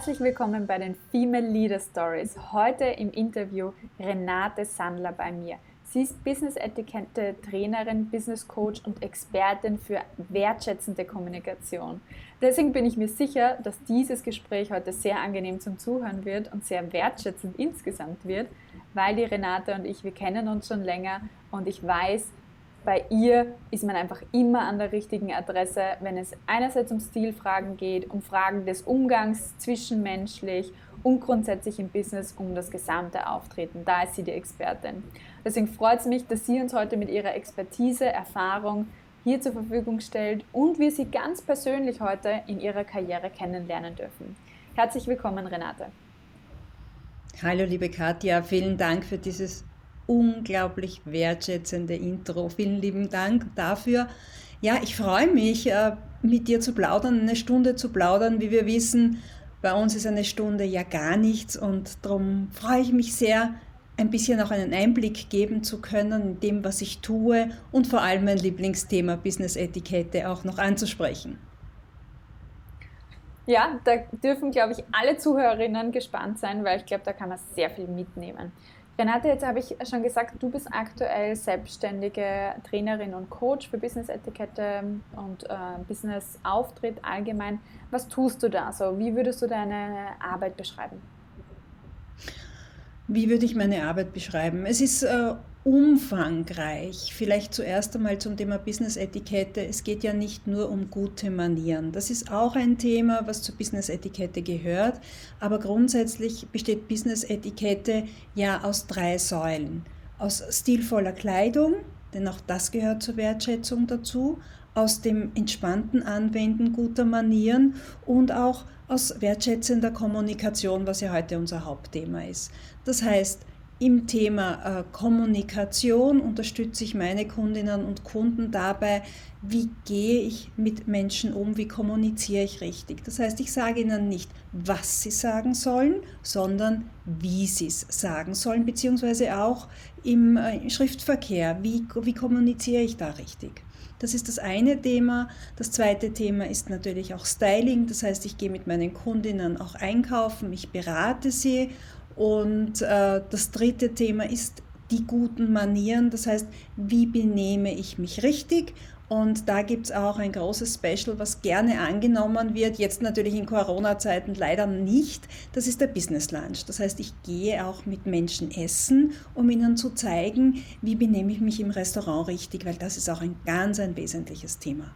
Herzlich willkommen bei den Female Leader Stories. Heute im Interview Renate Sandler bei mir. Sie ist Business Etikette Trainerin, Business Coach und Expertin für wertschätzende Kommunikation. Deswegen bin ich mir sicher, dass dieses Gespräch heute sehr angenehm zum Zuhören wird und sehr wertschätzend insgesamt wird, weil die Renate und ich, wir kennen uns schon länger und ich weiß, bei ihr ist man einfach immer an der richtigen Adresse, wenn es einerseits um Stilfragen geht, um Fragen des Umgangs zwischenmenschlich und grundsätzlich im Business um das gesamte Auftreten. Da ist sie die Expertin. Deswegen freut es mich, dass sie uns heute mit ihrer Expertise, Erfahrung hier zur Verfügung stellt und wir sie ganz persönlich heute in ihrer Karriere kennenlernen dürfen. Herzlich willkommen, Renate. Hallo, liebe Katja, vielen Dank für dieses unglaublich wertschätzende Intro. Vielen lieben Dank dafür. Ja, ich freue mich, äh, mit dir zu plaudern, eine Stunde zu plaudern. Wie wir wissen, bei uns ist eine Stunde ja gar nichts und darum freue ich mich sehr, ein bisschen auch einen Einblick geben zu können in dem, was ich tue und vor allem mein Lieblingsthema Business-Etikette auch noch anzusprechen. Ja, da dürfen, glaube ich, alle Zuhörerinnen gespannt sein, weil ich glaube, da kann man sehr viel mitnehmen. Renate, jetzt habe ich schon gesagt, du bist aktuell selbstständige Trainerin und Coach für Business-Etikette und äh, Business-Auftritt allgemein. Was tust du da so? Wie würdest du deine Arbeit beschreiben? Wie würde ich meine Arbeit beschreiben? Es ist äh, umfangreich. Vielleicht zuerst einmal zum Thema Business-Etikette. Es geht ja nicht nur um gute Manieren. Das ist auch ein Thema, was zur Business-Etikette gehört. Aber grundsätzlich besteht Business-Etikette ja aus drei Säulen. Aus stilvoller Kleidung, denn auch das gehört zur Wertschätzung dazu, aus dem entspannten Anwenden guter Manieren und auch aus wertschätzender Kommunikation, was ja heute unser Hauptthema ist. Das heißt, im Thema äh, Kommunikation unterstütze ich meine Kundinnen und Kunden dabei, wie gehe ich mit Menschen um, wie kommuniziere ich richtig. Das heißt, ich sage ihnen nicht, was sie sagen sollen, sondern wie sie es sagen sollen, beziehungsweise auch im äh, Schriftverkehr, wie, wie kommuniziere ich da richtig. Das ist das eine Thema. Das zweite Thema ist natürlich auch Styling. Das heißt, ich gehe mit meinen Kundinnen auch einkaufen, ich berate sie und äh, das dritte Thema ist die guten Manieren, das heißt, wie benehme ich mich richtig? Und da gibt es auch ein großes Special, was gerne angenommen wird, jetzt natürlich in Corona-Zeiten leider nicht. Das ist der Business Lunch. Das heißt, ich gehe auch mit Menschen essen, um ihnen zu zeigen, wie benehme ich mich im Restaurant richtig, weil das ist auch ein ganz ein wesentliches Thema.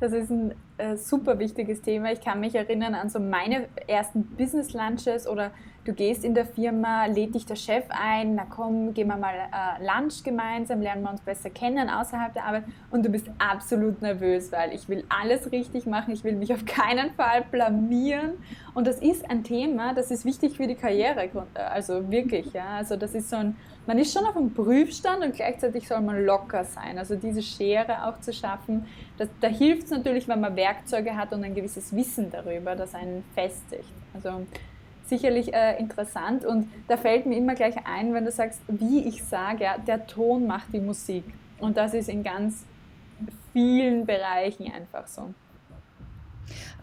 Das ist ein äh, super wichtiges Thema. Ich kann mich erinnern an so meine ersten Business Lunches oder du gehst in der Firma, lädt dich der Chef ein, na komm, gehen wir mal äh, Lunch gemeinsam, lernen wir uns besser kennen außerhalb der Arbeit und du bist absolut nervös, weil ich will alles richtig machen, ich will mich auf keinen Fall blamieren und das ist ein Thema, das ist wichtig für die Karriere, also wirklich, ja, also das ist so ein man ist schon auf einem Prüfstand und gleichzeitig soll man locker sein. Also diese Schere auch zu schaffen, das, da hilft es natürlich, wenn man Werkzeuge hat und ein gewisses Wissen darüber, das einen festigt. Also sicherlich äh, interessant und da fällt mir immer gleich ein, wenn du sagst, wie ich sage, ja, der Ton macht die Musik. Und das ist in ganz vielen Bereichen einfach so.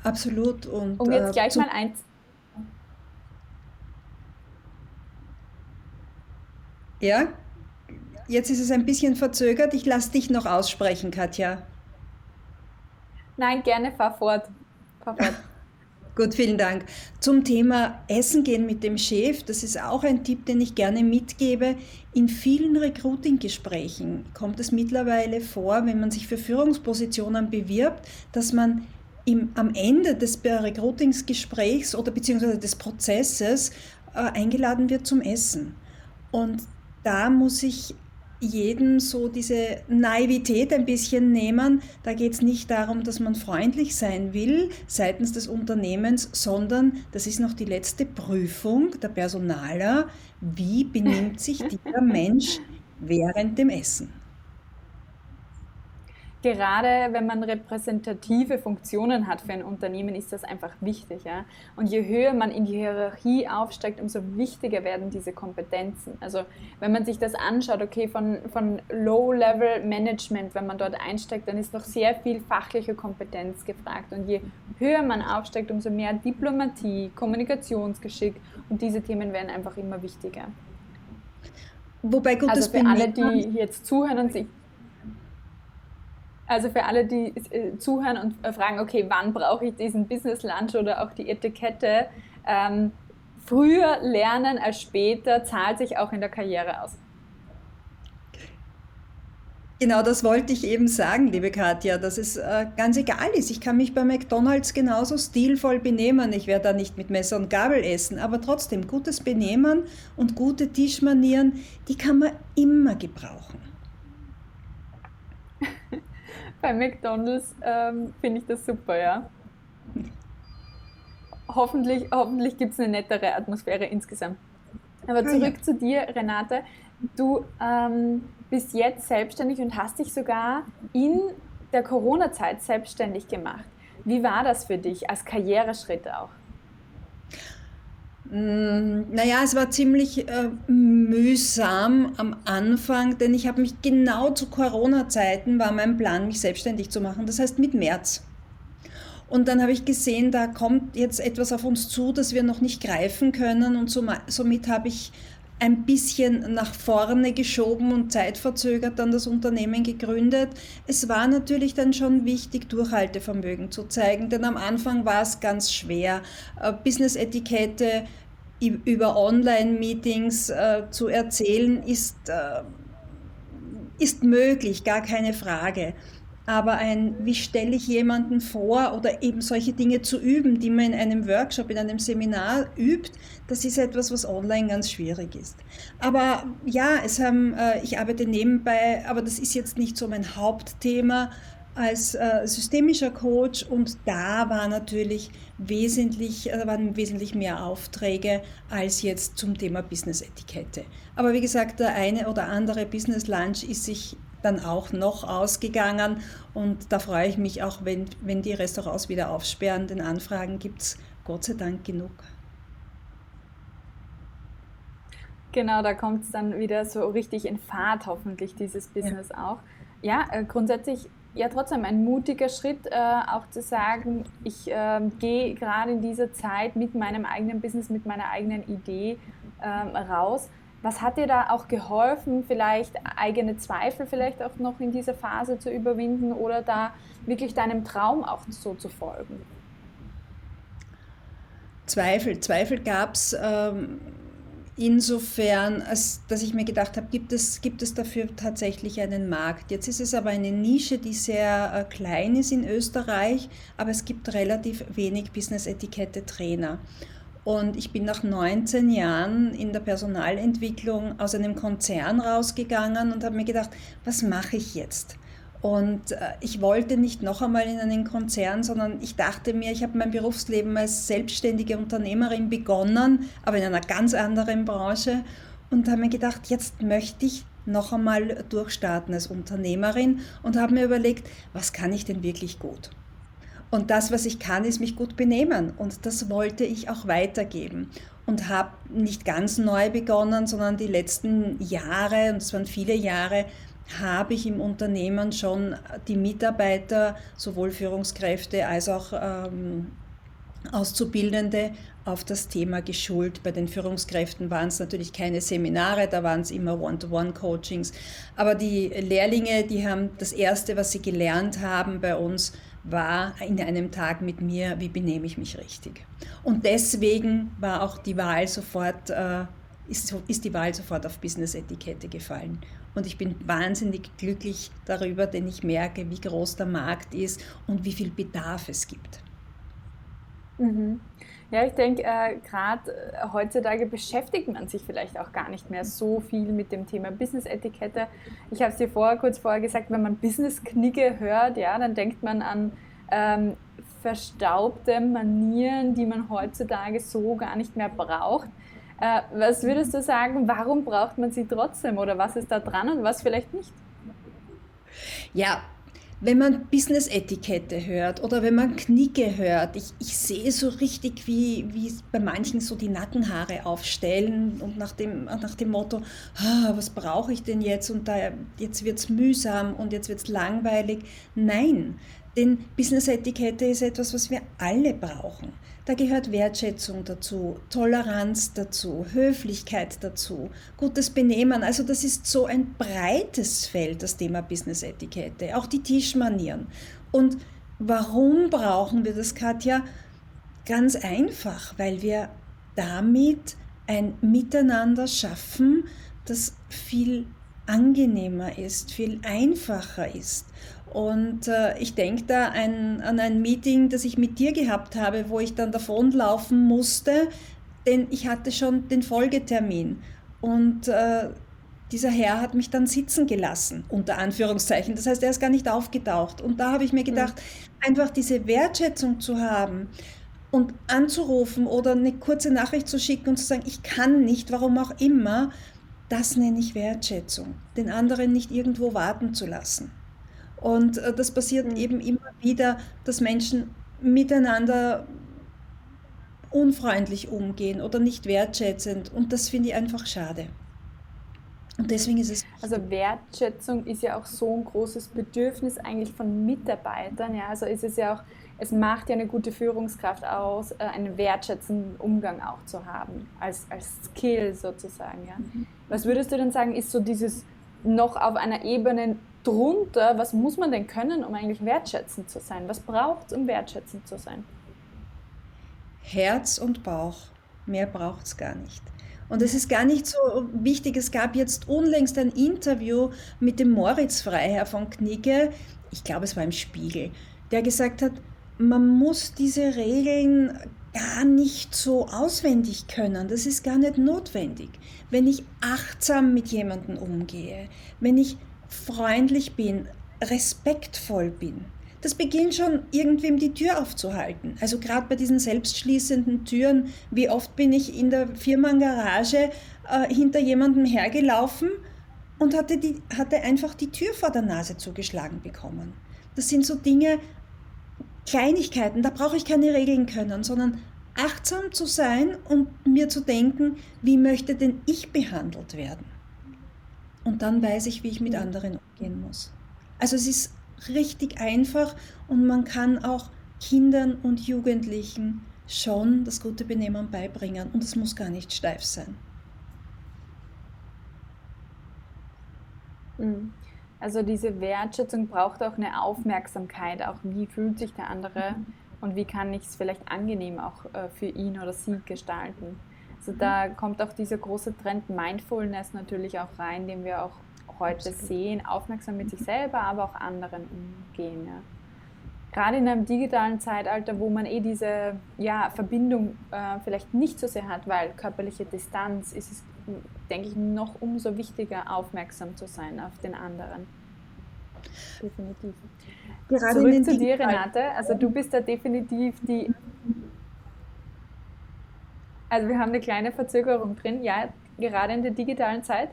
Absolut. Und, um jetzt äh, gleich mal eins Ja, jetzt ist es ein bisschen verzögert. Ich lasse dich noch aussprechen, Katja. Nein, gerne, fahr fort. Fahr fort. Gut, vielen Dank. Zum Thema Essen gehen mit dem Chef, das ist auch ein Tipp, den ich gerne mitgebe. In vielen Recruiting-Gesprächen kommt es mittlerweile vor, wenn man sich für Führungspositionen bewirbt, dass man im, am Ende des Recruitingsgesprächs oder beziehungsweise des Prozesses äh, eingeladen wird zum Essen. Und da muss ich jedem so diese Naivität ein bisschen nehmen. Da geht es nicht darum, dass man freundlich sein will seitens des Unternehmens, sondern das ist noch die letzte Prüfung der Personaler. Wie benimmt sich dieser Mensch während dem Essen? Gerade wenn man repräsentative Funktionen hat für ein Unternehmen, ist das einfach wichtig. Ja? Und je höher man in die Hierarchie aufsteigt, umso wichtiger werden diese Kompetenzen. Also wenn man sich das anschaut, okay, von, von Low-Level-Management, wenn man dort einsteigt, dann ist noch sehr viel fachliche Kompetenz gefragt. Und je höher man aufsteigt, umso mehr Diplomatie, Kommunikationsgeschick und diese Themen werden einfach immer wichtiger. Wobei gutes also für alle, die jetzt zuhören und sich also für alle, die äh, zuhören und äh, fragen, okay, wann brauche ich diesen Business Lunch oder auch die Etikette? Ähm, früher lernen als später zahlt sich auch in der Karriere aus. Genau, das wollte ich eben sagen, liebe Katja, dass es äh, ganz egal ist. Ich kann mich bei McDonald's genauso stilvoll benehmen. Ich werde da nicht mit Messer und Gabel essen, aber trotzdem gutes Benehmen und gute Tischmanieren, die kann man immer gebrauchen. Bei McDonalds ähm, finde ich das super, ja. Hoffentlich, hoffentlich gibt es eine nettere Atmosphäre insgesamt. Aber zurück ja. zu dir, Renate. Du ähm, bist jetzt selbstständig und hast dich sogar in der Corona-Zeit selbstständig gemacht. Wie war das für dich als Karriereschritt auch? Mm, naja, es war ziemlich äh, mühsam am Anfang, denn ich habe mich genau zu Corona-Zeiten war mein Plan, mich selbstständig zu machen. Das heißt mit März. Und dann habe ich gesehen, da kommt jetzt etwas auf uns zu, das wir noch nicht greifen können. Und somit habe ich ein bisschen nach vorne geschoben und zeitverzögert dann das Unternehmen gegründet. Es war natürlich dann schon wichtig, Durchhaltevermögen zu zeigen, denn am Anfang war es ganz schwer. Äh, Business-Etikette über Online-Meetings äh, zu erzählen, ist, äh, ist möglich, gar keine Frage. Aber ein, wie stelle ich jemanden vor oder eben solche Dinge zu üben, die man in einem Workshop, in einem Seminar übt, das ist etwas, was online ganz schwierig ist. Aber ja, es haben, äh, ich arbeite nebenbei, aber das ist jetzt nicht so mein Hauptthema als äh, systemischer Coach und da war natürlich wesentlich, äh, waren wesentlich mehr Aufträge als jetzt zum Thema Business-Etikette. Aber wie gesagt, der eine oder andere Business Lunch ist sich dann auch noch ausgegangen und da freue ich mich auch, wenn, wenn die Restaurants wieder aufsperren, denn Anfragen gibt es Gott sei Dank genug. Genau, da kommt es dann wieder so richtig in Fahrt, hoffentlich, dieses Business ja. auch. Ja, äh, grundsätzlich ja trotzdem ein mutiger Schritt, äh, auch zu sagen, ich äh, gehe gerade in dieser Zeit mit meinem eigenen Business, mit meiner eigenen Idee äh, raus. Was hat dir da auch geholfen, vielleicht eigene Zweifel vielleicht auch noch in dieser Phase zu überwinden oder da wirklich deinem Traum auch so zu folgen? Zweifel, Zweifel gab es. Ähm insofern, als dass ich mir gedacht habe, gibt es, gibt es dafür tatsächlich einen Markt. Jetzt ist es aber eine Nische, die sehr äh, klein ist in Österreich, aber es gibt relativ wenig Business-Etikette-Trainer. Und ich bin nach 19 Jahren in der Personalentwicklung aus einem Konzern rausgegangen und habe mir gedacht, was mache ich jetzt? Und äh, ich wollte nicht noch einmal in einen Konzern, sondern ich dachte mir, ich habe mein Berufsleben als selbstständige Unternehmerin begonnen, aber in einer ganz anderen Branche und habe mir gedacht, jetzt möchte ich noch einmal durchstarten als Unternehmerin und habe mir überlegt, was kann ich denn wirklich gut? Und das, was ich kann, ist mich gut benehmen. Und das wollte ich auch weitergeben. Und habe nicht ganz neu begonnen, sondern die letzten Jahre, und es waren viele Jahre, habe ich im Unternehmen schon die Mitarbeiter, sowohl Führungskräfte als auch ähm, Auszubildende, auf das Thema geschult. Bei den Führungskräften waren es natürlich keine Seminare, da waren es immer One-to-One-Coachings. Aber die Lehrlinge, die haben das Erste, was sie gelernt haben bei uns, war in einem Tag mit mir, wie benehme ich mich richtig. Und deswegen war auch die Wahl sofort, äh, ist, ist die Wahl sofort auf Business-Etikette gefallen. Und ich bin wahnsinnig glücklich darüber, denn ich merke, wie groß der Markt ist und wie viel Bedarf es gibt. Mhm. Ja, ich denke, äh, gerade äh, heutzutage beschäftigt man sich vielleicht auch gar nicht mehr so viel mit dem Thema Business-Etikette. Ich habe es dir vorher, kurz vorher gesagt, wenn man Business-Knigge hört, ja, dann denkt man an ähm, verstaubte Manieren, die man heutzutage so gar nicht mehr braucht. Äh, was würdest du sagen, warum braucht man sie trotzdem oder was ist da dran und was vielleicht nicht? Ja, wenn man Business-Etikette hört oder wenn man Knicke hört, ich, ich sehe so richtig, wie, wie bei manchen so die Nackenhaare aufstellen und nach dem, nach dem Motto, ah, was brauche ich denn jetzt und da, jetzt wird es mühsam und jetzt wird es langweilig. Nein, denn Business-Etikette ist etwas, was wir alle brauchen. Da gehört Wertschätzung dazu, Toleranz dazu, Höflichkeit dazu, gutes Benehmen. Also das ist so ein breites Feld, das Thema Business-Etikette, auch die Tischmanieren. Und warum brauchen wir das, Katja? Ganz einfach, weil wir damit ein Miteinander schaffen, das viel angenehmer ist, viel einfacher ist. Und äh, ich denke da ein, an ein Meeting, das ich mit dir gehabt habe, wo ich dann davonlaufen musste, denn ich hatte schon den Folgetermin. Und äh, dieser Herr hat mich dann sitzen gelassen, unter Anführungszeichen. Das heißt, er ist gar nicht aufgetaucht. Und da habe ich mir gedacht, mhm. einfach diese Wertschätzung zu haben und anzurufen oder eine kurze Nachricht zu schicken und zu sagen, ich kann nicht, warum auch immer, das nenne ich Wertschätzung, den anderen nicht irgendwo warten zu lassen. Und äh, das passiert mhm. eben immer wieder, dass Menschen miteinander unfreundlich umgehen oder nicht wertschätzend. Und das finde ich einfach schade. Und deswegen ist es. Also Wertschätzung ist ja auch so ein großes Bedürfnis eigentlich von Mitarbeitern. Ja, also ist es ja auch, es macht ja eine gute Führungskraft aus, äh, einen wertschätzenden Umgang auch zu haben, als, als Skill sozusagen. Ja. Mhm. Was würdest du denn sagen, ist so dieses noch auf einer Ebene drunter, was muss man denn können, um eigentlich wertschätzend zu sein? Was braucht es, um wertschätzend zu sein? Herz und Bauch. Mehr braucht es gar nicht. Und es ist gar nicht so wichtig. Es gab jetzt unlängst ein Interview mit dem Moritz Freiherr von Knigge, ich glaube es war im Spiegel, der gesagt hat, man muss diese Regeln gar nicht so auswendig können. Das ist gar nicht notwendig. Wenn ich achtsam mit jemandem umgehe, wenn ich freundlich bin, respektvoll bin. Das beginnt schon irgendwem die Tür aufzuhalten. Also gerade bei diesen selbstschließenden Türen, wie oft bin ich in der Firmengarage äh, hinter jemandem hergelaufen und hatte, die, hatte einfach die Tür vor der Nase zugeschlagen bekommen. Das sind so Dinge, Kleinigkeiten, da brauche ich keine Regeln können, sondern achtsam zu sein und mir zu denken, wie möchte denn ich behandelt werden? Und dann weiß ich, wie ich mit anderen umgehen muss. Also es ist richtig einfach und man kann auch Kindern und Jugendlichen schon das gute Benehmen beibringen und es muss gar nicht steif sein. Mhm. Also diese Wertschätzung braucht auch eine Aufmerksamkeit, auch wie fühlt sich der andere und wie kann ich es vielleicht angenehm auch äh, für ihn oder sie gestalten. Also da kommt auch dieser große Trend Mindfulness natürlich auch rein, den wir auch heute sehen, aufmerksam mit sich selber, aber auch anderen umgehen. Ja. Gerade in einem digitalen Zeitalter, wo man eh diese ja, Verbindung äh, vielleicht nicht so sehr hat, weil körperliche Distanz, ist es, denke ich, noch umso wichtiger, aufmerksam zu sein auf den anderen. Definitiv. Gerade Zurück zu dir, Renate. Also du bist da definitiv die also wir haben eine kleine Verzögerung drin, ja, gerade in der digitalen Zeit.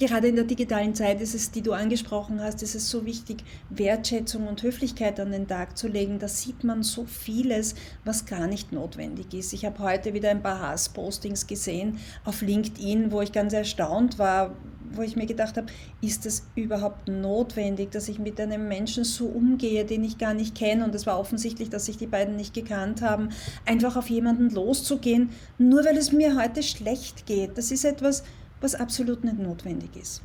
Gerade in der digitalen Zeit ist es, die du angesprochen hast, ist es so wichtig, Wertschätzung und Höflichkeit an den Tag zu legen. Da sieht man so vieles, was gar nicht notwendig ist. Ich habe heute wieder ein paar Hasspostings gesehen auf LinkedIn, wo ich ganz erstaunt war, wo ich mir gedacht habe, ist es überhaupt notwendig, dass ich mit einem Menschen so umgehe, den ich gar nicht kenne? Und es war offensichtlich, dass sich die beiden nicht gekannt haben, einfach auf jemanden loszugehen, nur weil es mir heute schlecht geht. Das ist etwas, was absolut nicht notwendig ist.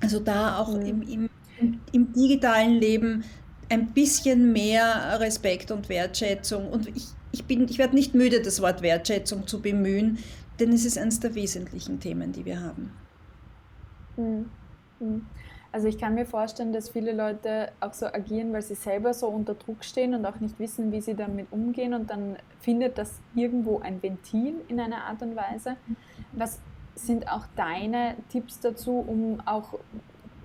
Also da auch mhm. im, im, im digitalen Leben ein bisschen mehr Respekt und Wertschätzung. Und ich, ich, ich werde nicht müde, das Wort Wertschätzung zu bemühen, denn es ist eines der wesentlichen Themen, die wir haben. Hm, hm. Also ich kann mir vorstellen, dass viele Leute auch so agieren, weil sie selber so unter Druck stehen und auch nicht wissen, wie sie damit umgehen und dann findet das irgendwo ein Ventil in einer Art und Weise. Was sind auch deine Tipps dazu, um auch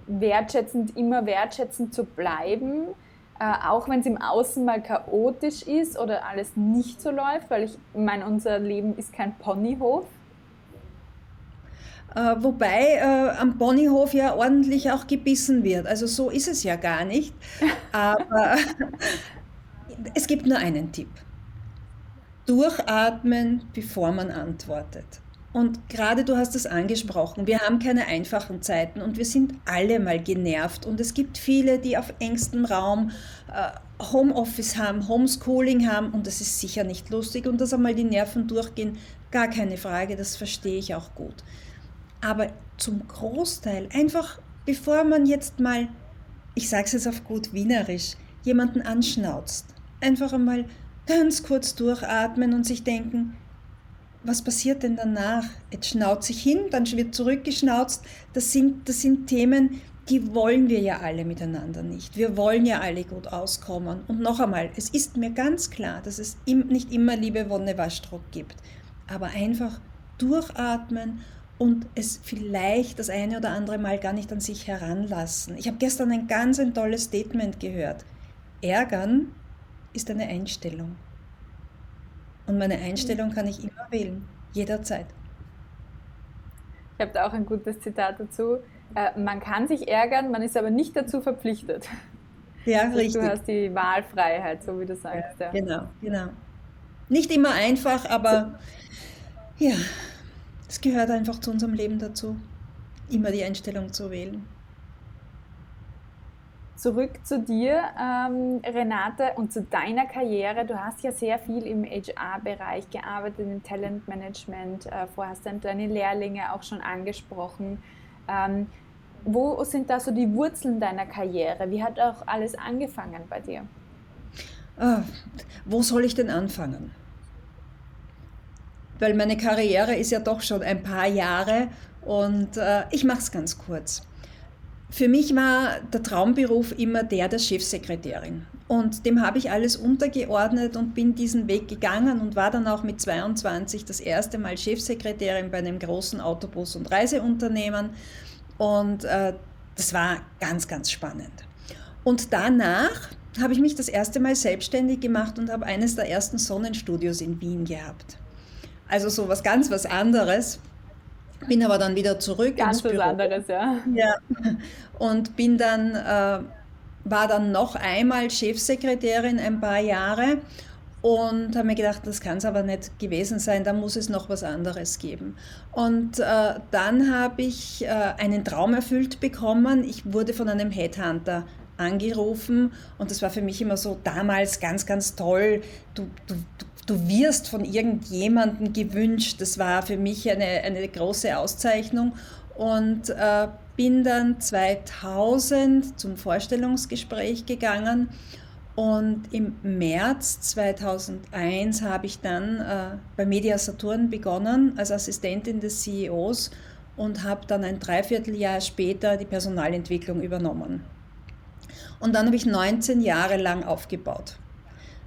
wertschätzend, immer wertschätzend zu bleiben, äh, auch wenn es im Außen mal chaotisch ist oder alles nicht so läuft, weil ich meine, unser Leben ist kein Ponyhof. Äh, wobei äh, am Ponyhof ja ordentlich auch gebissen wird. Also so ist es ja gar nicht. Aber es gibt nur einen Tipp. Durchatmen, bevor man antwortet. Und gerade du hast es angesprochen, wir haben keine einfachen Zeiten und wir sind alle mal genervt. Und es gibt viele, die auf engstem Raum äh, Homeoffice haben, Homeschooling haben und das ist sicher nicht lustig und dass einmal die Nerven durchgehen, gar keine Frage, das verstehe ich auch gut. Aber zum Großteil, einfach bevor man jetzt mal, ich sage es jetzt auf gut Wienerisch, jemanden anschnauzt, einfach einmal ganz kurz durchatmen und sich denken, was passiert denn danach? Jetzt schnaut sich hin, dann wird zurückgeschnauzt. Das sind, das sind Themen, die wollen wir ja alle miteinander nicht. Wir wollen ja alle gut auskommen. Und noch einmal, es ist mir ganz klar, dass es nicht immer liebe Wonne Waschdruck gibt. Aber einfach durchatmen und es vielleicht das eine oder andere Mal gar nicht an sich heranlassen. Ich habe gestern ein ganz ein tolles Statement gehört. Ärgern ist eine Einstellung. Und meine Einstellung kann ich immer wählen, jederzeit. Ich habe da auch ein gutes Zitat dazu. Äh, man kann sich ärgern, man ist aber nicht dazu verpflichtet. Ja, also richtig. Du hast die Wahlfreiheit, so wie du sagst. Ja, ja. Genau, genau. Nicht immer einfach, aber ja, es gehört einfach zu unserem Leben dazu, immer die Einstellung zu wählen zurück zu dir, ähm, Renate, und zu deiner Karriere. Du hast ja sehr viel im HR-Bereich gearbeitet, im Talentmanagement. Äh, vorher hast du deine Lehrlinge auch schon angesprochen. Ähm, wo sind da so die Wurzeln deiner Karriere? Wie hat auch alles angefangen bei dir? Ah, wo soll ich denn anfangen? Weil meine Karriere ist ja doch schon ein paar Jahre und äh, ich mache es ganz kurz. Für mich war der Traumberuf immer der der Chefsekretärin. Und dem habe ich alles untergeordnet und bin diesen Weg gegangen und war dann auch mit 22 das erste Mal Chefsekretärin bei einem großen Autobus- und Reiseunternehmen. Und äh, das war ganz, ganz spannend. Und danach habe ich mich das erste Mal selbstständig gemacht und habe eines der ersten Sonnenstudios in Wien gehabt. Also so was ganz was anderes. Bin aber dann wieder zurück Ganz ins Büro. was anderes, ja. ja. Und bin dann, äh, war dann noch einmal Chefsekretärin ein paar Jahre und habe mir gedacht, das kann es aber nicht gewesen sein, da muss es noch was anderes geben. Und äh, dann habe ich äh, einen Traum erfüllt bekommen. Ich wurde von einem Headhunter angerufen und das war für mich immer so damals ganz, ganz toll. Du, du, du wirst von irgendjemandem gewünscht. Das war für mich eine, eine große Auszeichnung und äh, bin dann 2000 zum Vorstellungsgespräch gegangen und im März 2001 habe ich dann äh, bei Media Saturn begonnen als Assistentin des CEOs und habe dann ein Dreivierteljahr später die Personalentwicklung übernommen. Und dann habe ich 19 Jahre lang aufgebaut.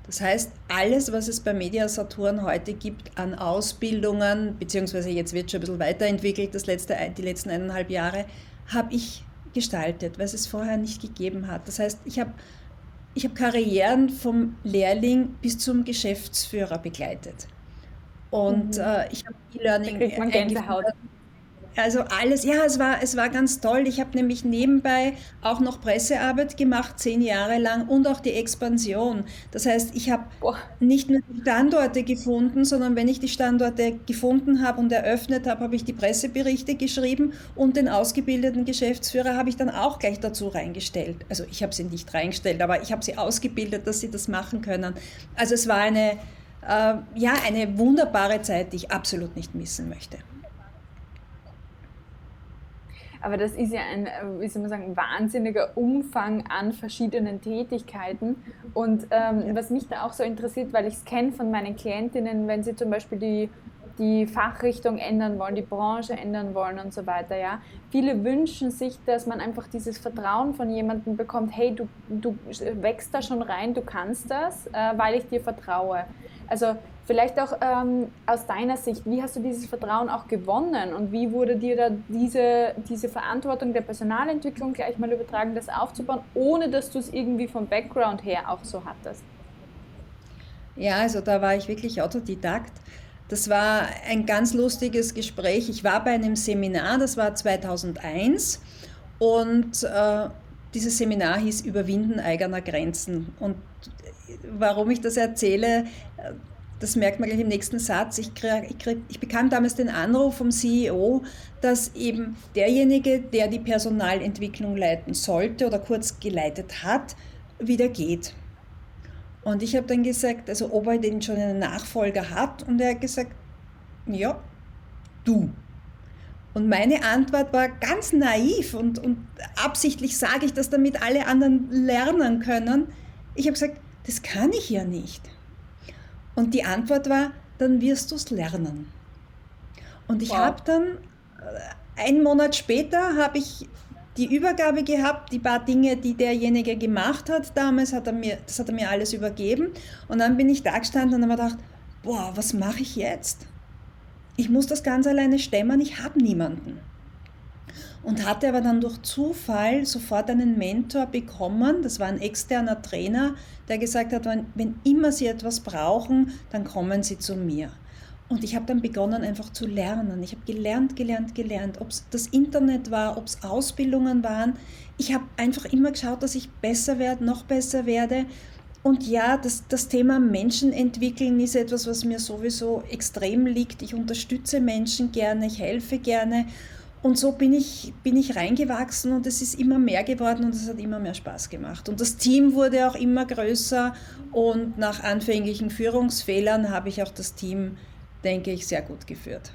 Das heißt, alles, was es bei Media Saturn heute gibt an Ausbildungen, beziehungsweise jetzt wird schon ein bisschen weiterentwickelt, das letzte, die letzten eineinhalb Jahre, habe ich gestaltet, weil es vorher nicht gegeben hat. Das heißt, ich habe ich hab Karrieren vom Lehrling bis zum Geschäftsführer begleitet. Und mhm. äh, ich habe E-Learning eingeführt. Also alles, ja, es war, es war ganz toll. Ich habe nämlich nebenbei auch noch Pressearbeit gemacht, zehn Jahre lang und auch die Expansion. Das heißt, ich habe nicht nur die Standorte gefunden, sondern wenn ich die Standorte gefunden habe und eröffnet habe, habe ich die Presseberichte geschrieben und den ausgebildeten Geschäftsführer habe ich dann auch gleich dazu reingestellt. Also ich habe sie nicht reingestellt, aber ich habe sie ausgebildet, dass sie das machen können. Also es war eine, äh, ja, eine wunderbare Zeit, die ich absolut nicht missen möchte. Aber das ist ja ein, äh, wie soll man sagen, wahnsinniger Umfang an verschiedenen Tätigkeiten. Und ähm, was mich da auch so interessiert, weil ich es kenne von meinen Klientinnen, wenn sie zum Beispiel die, die Fachrichtung ändern wollen, die Branche ändern wollen und so weiter, ja. Viele wünschen sich, dass man einfach dieses Vertrauen von jemandem bekommt, hey, du, du wächst da schon rein, du kannst das, äh, weil ich dir vertraue. Also Vielleicht auch ähm, aus deiner Sicht, wie hast du dieses Vertrauen auch gewonnen und wie wurde dir da diese, diese Verantwortung der Personalentwicklung gleich mal übertragen, das aufzubauen, ohne dass du es irgendwie vom Background her auch so hattest? Ja, also da war ich wirklich Autodidakt. Das war ein ganz lustiges Gespräch. Ich war bei einem Seminar, das war 2001 und äh, dieses Seminar hieß Überwinden eigener Grenzen. Und warum ich das erzähle, das merkt man gleich im nächsten Satz. Ich, krieg, ich, krieg, ich, bekam damals den Anruf vom CEO, dass eben derjenige, der die Personalentwicklung leiten sollte oder kurz geleitet hat, wieder geht. Und ich habe dann gesagt, also ob er denn schon einen Nachfolger hat. Und er hat gesagt, ja, du. Und meine Antwort war ganz naiv und, und absichtlich sage ich das, damit alle anderen lernen können. Ich habe gesagt, das kann ich ja nicht. Und die Antwort war, dann wirst du es lernen. Und ich wow. habe dann, äh, einen Monat später, habe ich die Übergabe gehabt, die paar Dinge, die derjenige gemacht hat damals, hat er mir, das hat er mir alles übergeben. Und dann bin ich da gestanden und habe gedacht, boah, was mache ich jetzt? Ich muss das ganz alleine stemmen, ich habe niemanden. Und hatte aber dann durch Zufall sofort einen Mentor bekommen, das war ein externer Trainer, der gesagt hat, wenn, wenn immer Sie etwas brauchen, dann kommen Sie zu mir. Und ich habe dann begonnen einfach zu lernen. Ich habe gelernt, gelernt, gelernt, ob es das Internet war, ob es Ausbildungen waren. Ich habe einfach immer geschaut, dass ich besser werde, noch besser werde. Und ja, das, das Thema Menschen entwickeln ist etwas, was mir sowieso extrem liegt. Ich unterstütze Menschen gerne, ich helfe gerne. Und so bin ich, bin ich reingewachsen und es ist immer mehr geworden und es hat immer mehr Spaß gemacht. Und das Team wurde auch immer größer und nach anfänglichen Führungsfehlern habe ich auch das Team denke ich, sehr gut geführt.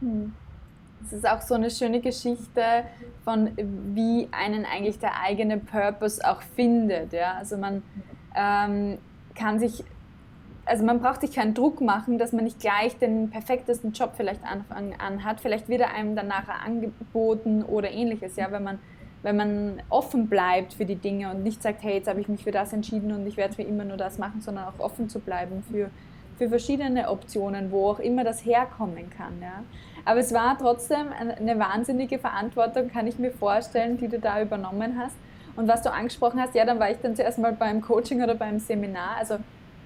Hm. Das ist auch so eine schöne Geschichte von, wie einen eigentlich der eigene Purpose auch findet. Ja? Also man ähm, kann sich, also man braucht sich keinen Druck machen, dass man nicht gleich den perfektesten Job vielleicht Anfang an hat. Vielleicht wird er einem dann nachher angeboten oder ähnliches. Ja? Wenn man wenn man offen bleibt für die Dinge und nicht sagt, hey, jetzt habe ich mich für das entschieden und ich werde für immer nur das machen, sondern auch offen zu bleiben für, für verschiedene Optionen, wo auch immer das herkommen kann. Ja. Aber es war trotzdem eine wahnsinnige Verantwortung, kann ich mir vorstellen, die du da übernommen hast. Und was du angesprochen hast, ja, dann war ich dann zuerst mal beim Coaching oder beim Seminar. Also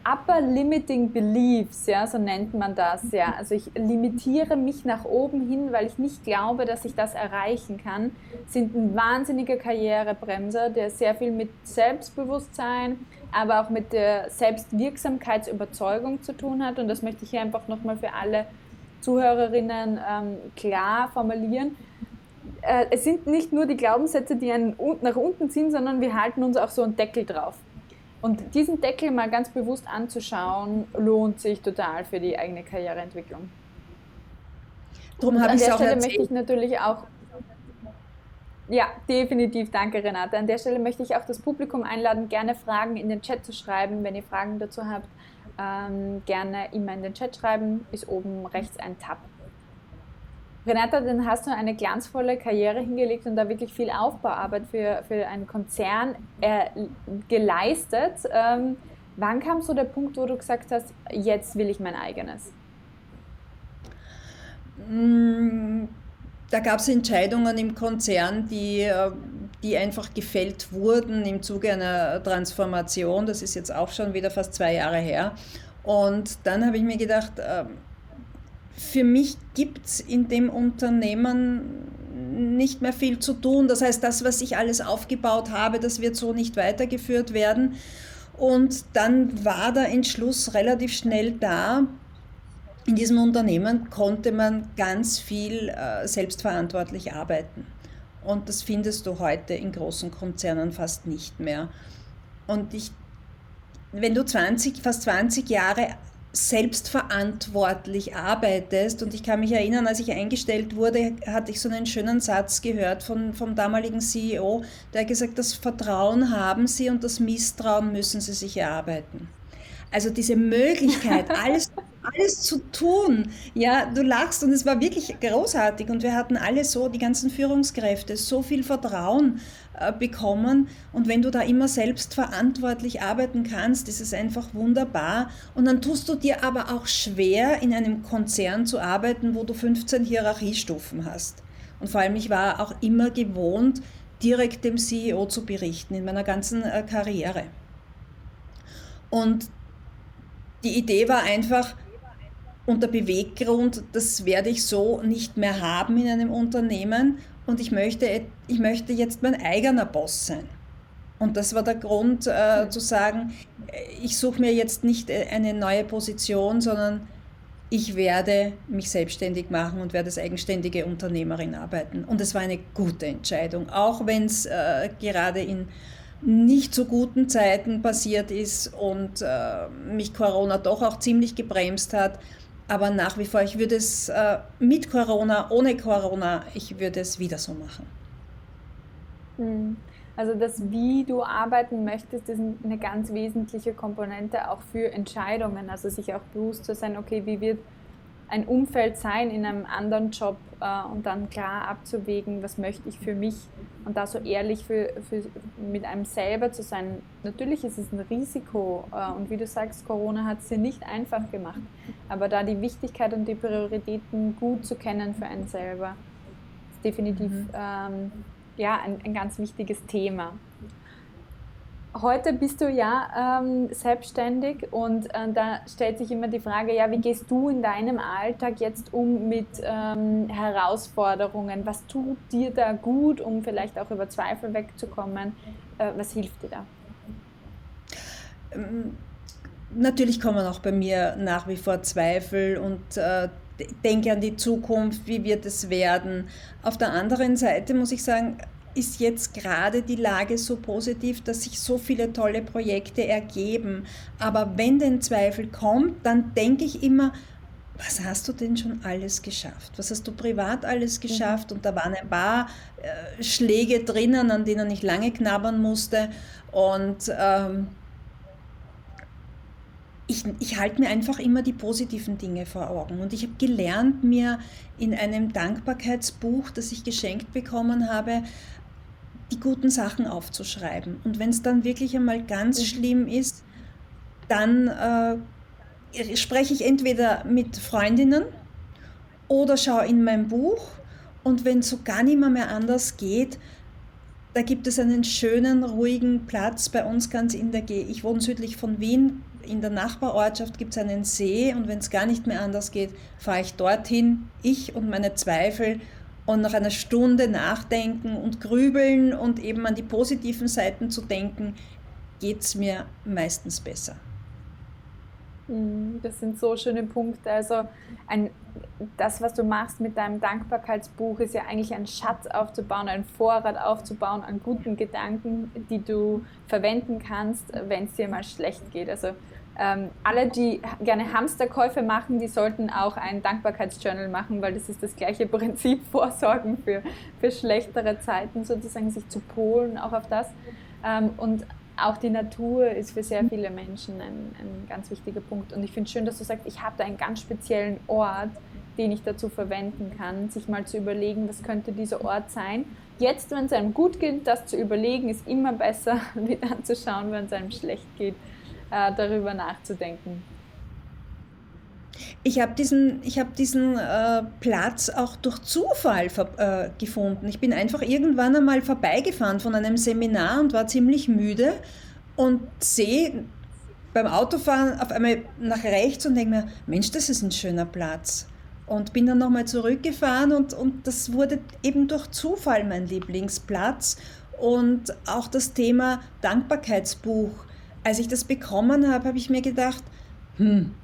Upper Limiting Beliefs, ja, so nennt man das, ja. Also ich limitiere mich nach oben hin, weil ich nicht glaube, dass ich das erreichen kann, sind ein wahnsinniger Karrierebremser, der sehr viel mit Selbstbewusstsein, aber auch mit der Selbstwirksamkeitsüberzeugung zu tun hat. Und das möchte ich hier einfach nochmal für alle Zuhörerinnen ähm, klar formulieren. Äh, es sind nicht nur die Glaubenssätze, die einen nach unten ziehen, sondern wir halten uns auch so einen Deckel drauf. Und diesen Deckel mal ganz bewusst anzuschauen, lohnt sich total für die eigene Karriereentwicklung. Darum habe ich es auch Stelle erzählt. möchte ich natürlich auch ja, definitiv. Danke, Renate. An der Stelle möchte ich auch das Publikum einladen, gerne Fragen in den Chat zu schreiben. Wenn ihr Fragen dazu habt, ähm, gerne immer in den Chat schreiben. Ist oben rechts ein Tab. Renata, dann hast du eine glanzvolle Karriere hingelegt und da wirklich viel Aufbauarbeit für, für einen Konzern äh, geleistet. Ähm, wann kam so der Punkt, wo du gesagt hast, jetzt will ich mein eigenes? Mm, da gab es Entscheidungen im Konzern, die, äh, die einfach gefällt wurden im Zuge einer Transformation. Das ist jetzt auch schon wieder fast zwei Jahre her. Und dann habe ich mir gedacht, ähm, für mich gibt es in dem Unternehmen nicht mehr viel zu tun. Das heißt, das, was ich alles aufgebaut habe, das wird so nicht weitergeführt werden. Und dann war der Entschluss relativ schnell da. In diesem Unternehmen konnte man ganz viel äh, selbstverantwortlich arbeiten. Und das findest du heute in großen Konzernen fast nicht mehr. Und ich, wenn du 20, fast 20 Jahre selbstverantwortlich arbeitest. Und ich kann mich erinnern, als ich eingestellt wurde, hatte ich so einen schönen Satz gehört von, vom damaligen CEO, der gesagt, das Vertrauen haben Sie und das Misstrauen müssen Sie sich erarbeiten. Also diese Möglichkeit, alles, alles zu tun. Ja, du lachst und es war wirklich großartig und wir hatten alle so, die ganzen Führungskräfte, so viel Vertrauen äh, bekommen und wenn du da immer selbst verantwortlich arbeiten kannst, ist es einfach wunderbar und dann tust du dir aber auch schwer, in einem Konzern zu arbeiten, wo du 15 Hierarchiestufen hast. Und vor allem, ich war auch immer gewohnt, direkt dem CEO zu berichten in meiner ganzen äh, Karriere. Und die Idee war einfach, und der Beweggrund, das werde ich so nicht mehr haben in einem Unternehmen und ich möchte, ich möchte jetzt mein eigener Boss sein. Und das war der Grund äh, zu sagen, ich suche mir jetzt nicht äh, eine neue Position, sondern ich werde mich selbstständig machen und werde als eigenständige Unternehmerin arbeiten. Und es war eine gute Entscheidung, auch wenn es äh, gerade in nicht so guten Zeiten passiert ist und äh, mich Corona doch auch ziemlich gebremst hat. Aber nach wie vor, ich würde es äh, mit Corona, ohne Corona, ich würde es wieder so machen. Hm. Also das, wie du arbeiten möchtest, ist eine ganz wesentliche Komponente auch für Entscheidungen. Also sich auch bewusst zu sein, okay, wie wird ein Umfeld sein in einem anderen Job äh, und dann klar abzuwägen, was möchte ich für mich und da so ehrlich für, für, mit einem selber zu sein. Natürlich ist es ein Risiko äh, und wie du sagst, Corona hat es dir nicht einfach gemacht, aber da die Wichtigkeit und die Prioritäten gut zu kennen für einen selber, ist definitiv mhm. ähm, ja, ein, ein ganz wichtiges Thema heute bist du ja ähm, selbstständig und äh, da stellt sich immer die Frage, ja, wie gehst du in deinem Alltag jetzt um mit ähm, Herausforderungen? Was tut dir da gut, um vielleicht auch über Zweifel wegzukommen? Äh, was hilft dir da? Ähm, natürlich kommen auch bei mir nach wie vor Zweifel und äh, denke an die Zukunft, wie wird es werden. Auf der anderen Seite muss ich sagen, ist jetzt gerade die Lage so positiv, dass sich so viele tolle Projekte ergeben. Aber wenn der Zweifel kommt, dann denke ich immer, was hast du denn schon alles geschafft? Was hast du privat alles mhm. geschafft? Und da waren ein paar äh, Schläge drinnen, an denen ich lange knabbern musste. Und ähm, ich, ich halte mir einfach immer die positiven Dinge vor Augen. Und ich habe gelernt, mir in einem Dankbarkeitsbuch, das ich geschenkt bekommen habe, die guten Sachen aufzuschreiben. Und wenn es dann wirklich einmal ganz mhm. schlimm ist, dann äh, spreche ich entweder mit Freundinnen oder schaue in mein Buch. Und wenn es so gar nicht mehr, mehr anders geht, da gibt es einen schönen, ruhigen Platz bei uns ganz in der Gegend. Ich wohne südlich von Wien. In der Nachbarortschaft gibt es einen See und wenn es gar nicht mehr anders geht, fahre ich dorthin, ich und meine Zweifel und nach einer Stunde nachdenken und grübeln und eben an die positiven Seiten zu denken, geht es mir meistens besser. Mhm, das sind so schöne Punkte. Also ein, das, was du machst mit deinem Dankbarkeitsbuch, ist ja eigentlich ein Schatz aufzubauen, ein Vorrat aufzubauen an guten Gedanken, die du verwenden kannst, wenn es dir mal schlecht geht. Also ähm, alle, die gerne Hamsterkäufe machen, die sollten auch ein Dankbarkeitsjournal machen, weil das ist das gleiche Prinzip, Vorsorgen für, für schlechtere Zeiten, sozusagen sich zu polen, auch auf das. Ähm, und auch die Natur ist für sehr viele Menschen ein, ein ganz wichtiger Punkt. Und ich finde es schön, dass du sagst, ich habe da einen ganz speziellen Ort, den ich dazu verwenden kann, sich mal zu überlegen, was könnte dieser Ort sein. Jetzt, wenn es einem gut geht, das zu überlegen, ist immer besser, wie dann zu schauen, wenn es einem schlecht geht äh, darüber nachzudenken. Ich habe diesen, ich hab diesen äh, Platz auch durch Zufall äh, gefunden. Ich bin einfach irgendwann einmal vorbeigefahren von einem Seminar und war ziemlich müde und sehe beim Autofahren auf einmal nach rechts und denke mir, Mensch, das ist ein schöner Platz. Und bin dann nochmal zurückgefahren und, und das wurde eben durch Zufall mein Lieblingsplatz. Und auch das Thema Dankbarkeitsbuch als ich das bekommen habe, habe ich mir gedacht, hm,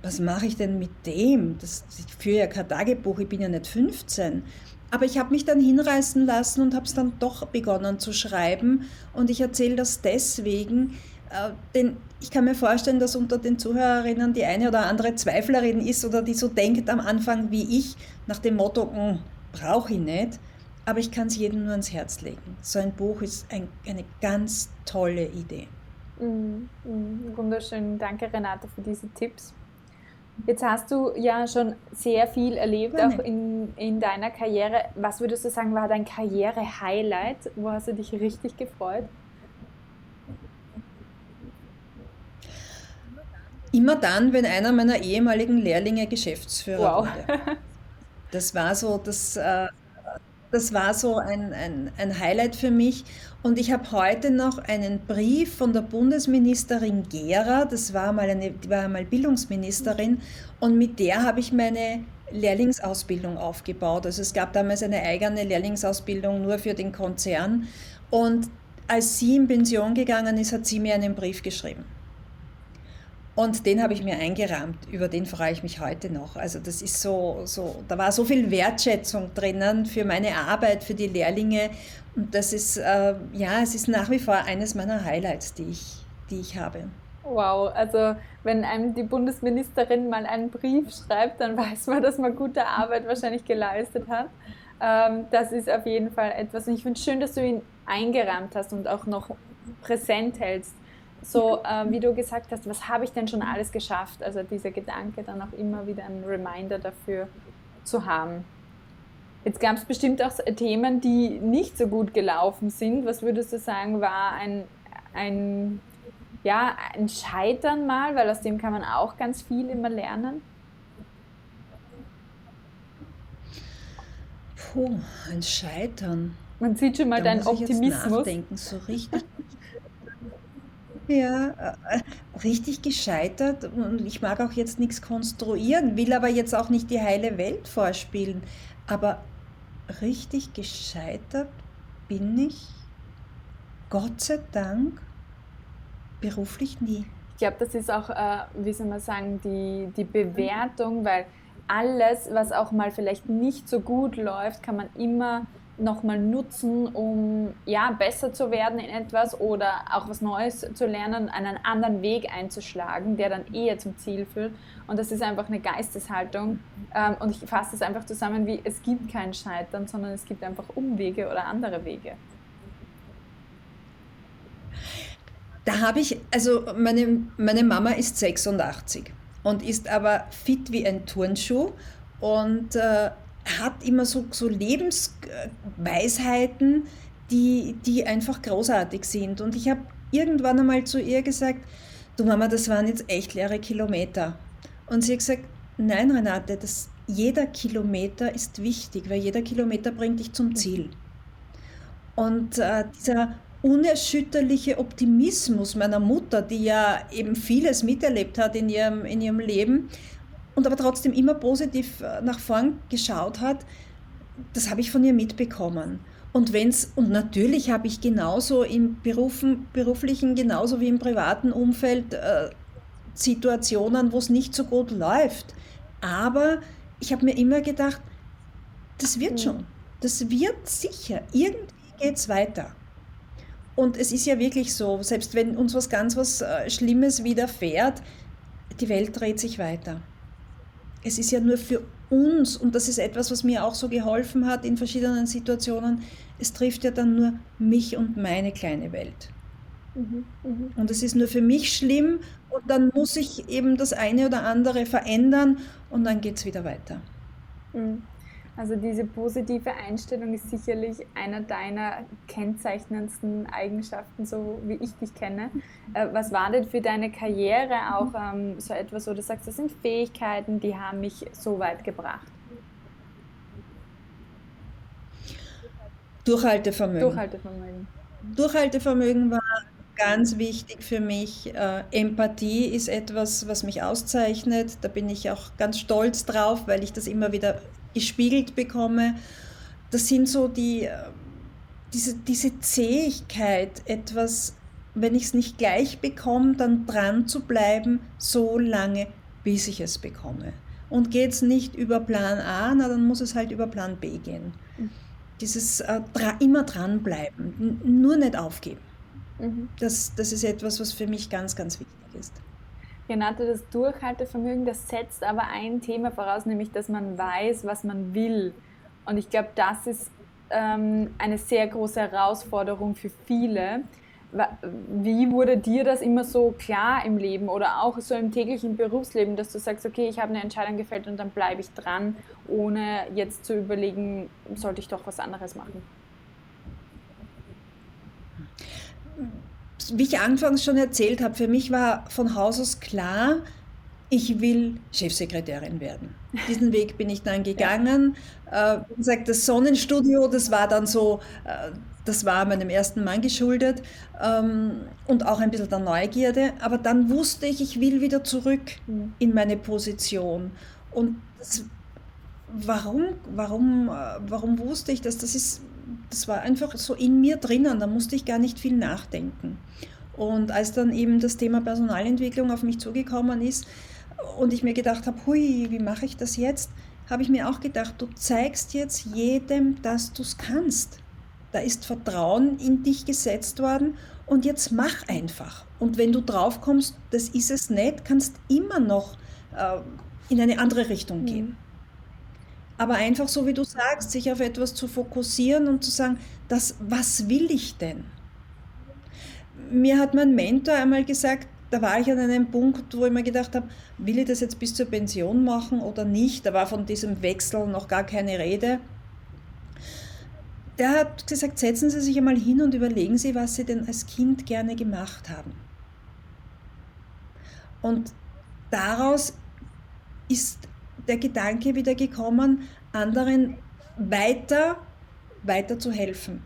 was mache ich denn mit dem? Das, ich führe ja kein Tagebuch, ich bin ja nicht 15. Aber ich habe mich dann hinreißen lassen und habe es dann doch begonnen zu schreiben. Und ich erzähle das deswegen, äh, denn ich kann mir vorstellen, dass unter den Zuhörerinnen die eine oder andere Zweiflerin ist oder die so denkt am Anfang wie ich, nach dem Motto, hm, brauche ich nicht. Aber ich kann es jedem nur ans Herz legen. So ein Buch ist ein, eine ganz tolle Idee. Mhm. Wunderschön. Danke, Renate, für diese Tipps. Jetzt hast du ja schon sehr viel erlebt, auch in, in deiner Karriere. Was würdest du sagen, war dein Karriere-Highlight? Wo hast du dich richtig gefreut? Immer dann, wenn einer meiner ehemaligen Lehrlinge Geschäftsführer wow. wurde. Das war so das, äh, das war so ein, ein, ein Highlight für mich. Und ich habe heute noch einen Brief von der Bundesministerin Gera, das war mal eine, war mal Bildungsministerin, und mit der habe ich meine Lehrlingsausbildung aufgebaut. Also es gab damals eine eigene Lehrlingsausbildung nur für den Konzern. Und als sie in Pension gegangen ist, hat sie mir einen Brief geschrieben. Und den habe ich mir eingerahmt, über den freue ich mich heute noch. Also das ist so, so, da war so viel Wertschätzung drinnen für meine Arbeit, für die Lehrlinge. Und das ist, äh, ja, es ist nach wie vor eines meiner Highlights, die ich, die ich habe. Wow, also wenn einem die Bundesministerin mal einen Brief schreibt, dann weiß man, dass man gute Arbeit wahrscheinlich geleistet hat. Ähm, das ist auf jeden Fall etwas. Und ich finde es schön, dass du ihn eingerahmt hast und auch noch präsent hältst so äh, wie du gesagt hast, was habe ich denn schon alles geschafft? Also dieser Gedanke dann auch immer wieder ein Reminder dafür zu haben. Jetzt gab es bestimmt auch Themen, die nicht so gut gelaufen sind. Was würdest du sagen, war ein, ein, ja, ein Scheitern mal, weil aus dem kann man auch ganz viel immer lernen? Puh, ein Scheitern. Man sieht schon mal da deinen Optimismus. nachdenken, so richtig ja, äh, richtig gescheitert und ich mag auch jetzt nichts konstruieren, will aber jetzt auch nicht die heile Welt vorspielen. Aber richtig gescheitert bin ich, Gott sei Dank, beruflich nie. Ich glaube, das ist auch, äh, wie soll man sagen, die, die Bewertung, weil alles, was auch mal vielleicht nicht so gut läuft, kann man immer nochmal nutzen, um ja, besser zu werden in etwas oder auch was Neues zu lernen, einen anderen Weg einzuschlagen, der dann eher zum Ziel führt. Und das ist einfach eine Geisteshaltung. Ähm, und ich fasse es einfach zusammen wie, es gibt kein Scheitern, sondern es gibt einfach Umwege oder andere Wege. Da habe ich, also meine, meine Mama ist 86 und ist aber fit wie ein Turnschuh und äh, hat immer so, so Lebensweisheiten, die, die einfach großartig sind. Und ich habe irgendwann einmal zu ihr gesagt, du Mama, das waren jetzt echt leere Kilometer. Und sie hat gesagt, nein Renate, das, jeder Kilometer ist wichtig, weil jeder Kilometer bringt dich zum Ziel. Und äh, dieser unerschütterliche Optimismus meiner Mutter, die ja eben vieles miterlebt hat in ihrem, in ihrem Leben, und aber trotzdem immer positiv äh, nach vorn geschaut hat, das habe ich von ihr mitbekommen. Und wenn's, und natürlich habe ich genauso im Berufen, beruflichen, genauso wie im privaten Umfeld äh, Situationen, wo es nicht so gut läuft. Aber ich habe mir immer gedacht, das wird mhm. schon. Das wird sicher. Irgendwie geht es weiter. Und es ist ja wirklich so, selbst wenn uns was ganz was äh, Schlimmes widerfährt, die Welt dreht sich weiter es ist ja nur für uns, und das ist etwas, was mir auch so geholfen hat in verschiedenen Situationen, es trifft ja dann nur mich und meine kleine Welt. Mhm, mh. Und es ist nur für mich schlimm und dann muss ich eben das eine oder andere verändern und dann geht es wieder weiter. Mhm. Also diese positive Einstellung ist sicherlich einer deiner kennzeichnendsten Eigenschaften, so wie ich dich kenne. Äh, was war denn für deine Karriere auch ähm, so etwas, wo du sagst, das sind Fähigkeiten, die haben mich so weit gebracht? Durchhaltevermögen. Durchhaltevermögen. Durchhaltevermögen war ganz wichtig für mich. Äh, Empathie ist etwas, was mich auszeichnet. Da bin ich auch ganz stolz drauf, weil ich das immer wieder gespiegelt bekomme. Das sind so die, äh, diese, diese Zähigkeit, etwas, wenn ich es nicht gleich bekomme, dann dran zu bleiben, so lange, bis ich es bekomme. Und geht es nicht über Plan A, na, dann muss es halt über Plan B gehen. Mhm. Dieses äh, dra immer dranbleiben, nur nicht aufgeben. Mhm. Das, das ist etwas, was für mich ganz, ganz wichtig ist. Renate, das Durchhaltevermögen, das setzt aber ein Thema voraus, nämlich dass man weiß, was man will. Und ich glaube, das ist ähm, eine sehr große Herausforderung für viele. Wie wurde dir das immer so klar im Leben oder auch so im täglichen Berufsleben, dass du sagst, okay, ich habe eine Entscheidung gefällt und dann bleibe ich dran, ohne jetzt zu überlegen, sollte ich doch was anderes machen? Wie ich anfangs schon erzählt habe, für mich war von Haus aus klar, ich will Chefsekretärin werden. Diesen Weg bin ich dann gegangen. Äh, wie gesagt, das Sonnenstudio, das war dann so, äh, das war meinem ersten Mann geschuldet ähm, und auch ein bisschen der Neugierde. Aber dann wusste ich, ich will wieder zurück mhm. in meine Position. Und das, warum, warum, äh, warum wusste ich das? Das, ist, das war einfach so in mir drinnen, da musste ich gar nicht viel nachdenken. Und als dann eben das Thema Personalentwicklung auf mich zugekommen ist, und ich mir gedacht habe, hui, wie mache ich das jetzt? Habe ich mir auch gedacht, du zeigst jetzt jedem, dass du es kannst. Da ist Vertrauen in dich gesetzt worden und jetzt mach einfach. Und wenn du drauf kommst, das ist es nicht, kannst immer noch äh, in eine andere Richtung mhm. gehen. Aber einfach so wie du sagst, sich auf etwas zu fokussieren und zu sagen, das, was will ich denn? Mir hat mein Mentor einmal gesagt, da war ich an einem Punkt, wo ich mir gedacht habe, will ich das jetzt bis zur Pension machen oder nicht? Da war von diesem Wechsel noch gar keine Rede. Der hat gesagt, setzen Sie sich einmal hin und überlegen Sie, was Sie denn als Kind gerne gemacht haben. Und daraus ist der Gedanke wieder gekommen, anderen weiter, weiter zu helfen.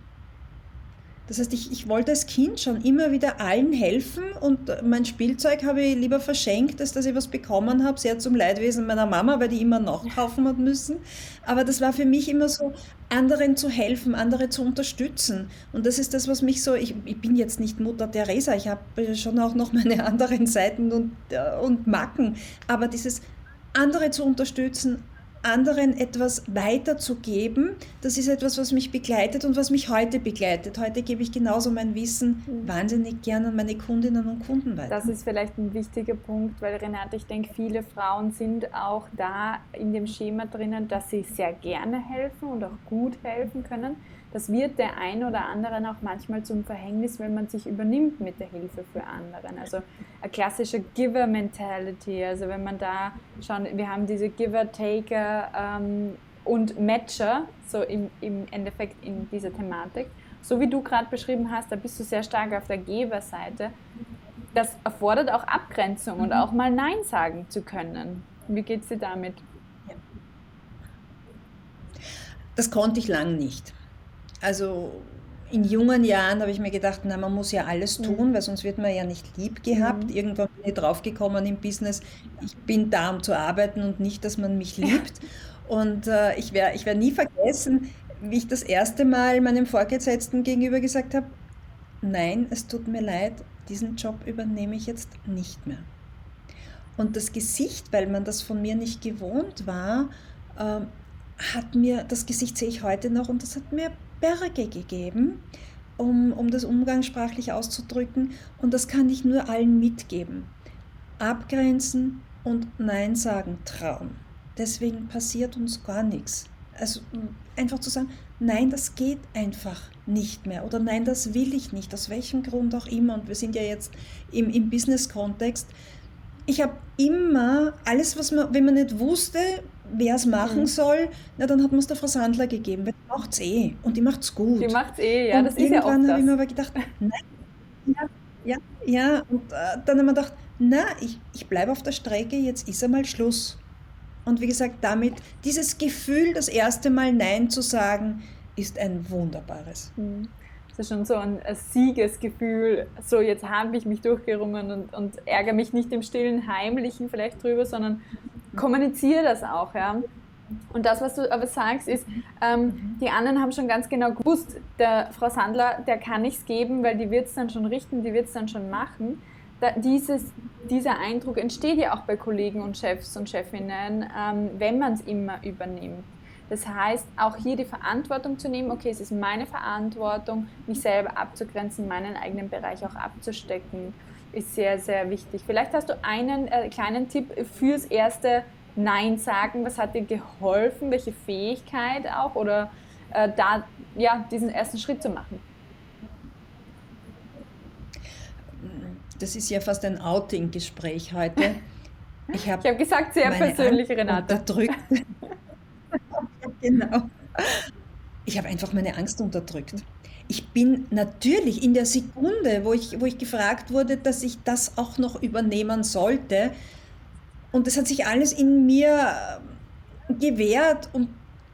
Das heißt, ich, ich wollte als Kind schon immer wieder allen helfen und mein Spielzeug habe ich lieber verschenkt, als dass ich was bekommen habe, sehr zum Leidwesen meiner Mama, weil die immer nachkaufen hat müssen. Aber das war für mich immer so, anderen zu helfen, andere zu unterstützen. Und das ist das, was mich so, ich, ich bin jetzt nicht Mutter Teresa, ich habe schon auch noch meine anderen Seiten und, äh, und Macken, aber dieses andere zu unterstützen, anderen etwas weiterzugeben, das ist etwas, was mich begleitet und was mich heute begleitet. Heute gebe ich genauso mein Wissen mhm. wahnsinnig gerne an meine Kundinnen und Kunden weiter. Das ist vielleicht ein wichtiger Punkt, weil Renate, ich denke, viele Frauen sind auch da in dem Schema drinnen, dass sie sehr gerne helfen und auch gut helfen können das wird der ein oder anderen auch manchmal zum Verhängnis, wenn man sich übernimmt mit der Hilfe für anderen. Also eine klassische Giver-Mentality, also wenn man da schauen, wir haben diese Giver-Taker ähm, und Matcher, so im, im Endeffekt in dieser Thematik. So wie du gerade beschrieben hast, da bist du sehr stark auf der Geberseite. Das erfordert auch Abgrenzung mhm. und auch mal Nein sagen zu können. Wie geht es dir damit? Das konnte ich lang nicht. Also in jungen Jahren habe ich mir gedacht, na, man muss ja alles mhm. tun, weil sonst wird man ja nicht lieb gehabt. Mhm. Irgendwann bin ich draufgekommen im Business, ich bin da, um zu arbeiten und nicht, dass man mich liebt. Und äh, ich werde ich werd nie vergessen, wie ich das erste Mal meinem Vorgesetzten gegenüber gesagt habe, nein, es tut mir leid, diesen Job übernehme ich jetzt nicht mehr. Und das Gesicht, weil man das von mir nicht gewohnt war, äh, hat mir, das Gesicht sehe ich heute noch und das hat mir Berge gegeben, um, um das umgangssprachlich auszudrücken. Und das kann ich nur allen mitgeben. Abgrenzen und Nein sagen trauen. Deswegen passiert uns gar nichts. Also einfach zu sagen, nein, das geht einfach nicht mehr oder nein, das will ich nicht, aus welchem Grund auch immer. Und wir sind ja jetzt im, im Business-Kontext. Ich habe immer alles, was man, wenn man nicht wusste, wer es machen mhm. soll, na dann hat man es der Frau Sandler gegeben, weil die macht es eh und die macht es gut. Die macht es eh, ja, und das ist ja auch Irgendwann habe ich mir aber gedacht, nein, ja, ja, ja, und äh, dann habe ich mir gedacht, na, ich, ich bleibe auf der Strecke, jetzt ist einmal Schluss. Und wie gesagt, damit, dieses Gefühl, das erste Mal Nein zu sagen, ist ein wunderbares. Mhm. Das ist schon so ein, ein Siegesgefühl. So, jetzt habe ich mich durchgerungen und, und ärgere mich nicht im stillen Heimlichen vielleicht drüber, sondern kommuniziere das auch, ja. Und das, was du aber sagst, ist, ähm, die anderen haben schon ganz genau gewusst, der Frau Sandler, der kann nichts geben, weil die wird es dann schon richten, die wird es dann schon machen. Da, dieses, dieser Eindruck entsteht ja auch bei Kollegen und Chefs und Chefinnen, ähm, wenn man es immer übernimmt. Das heißt, auch hier die Verantwortung zu nehmen, okay, es ist meine Verantwortung, mich selber abzugrenzen, meinen eigenen Bereich auch abzustecken ist sehr, sehr wichtig. Vielleicht hast du einen äh, kleinen Tipp fürs erste Nein sagen. Was hat dir geholfen? Welche Fähigkeit auch? Oder äh, da ja, diesen ersten Schritt zu machen? Das ist ja fast ein Outing-Gespräch heute. Ich habe hab gesagt, sehr persönlich, Renate. Unterdrückt. genau. Ich habe einfach meine Angst unterdrückt ich bin natürlich in der Sekunde, wo ich, wo ich gefragt wurde, dass ich das auch noch übernehmen sollte, Und das hat sich alles in mir äh, gewehrt und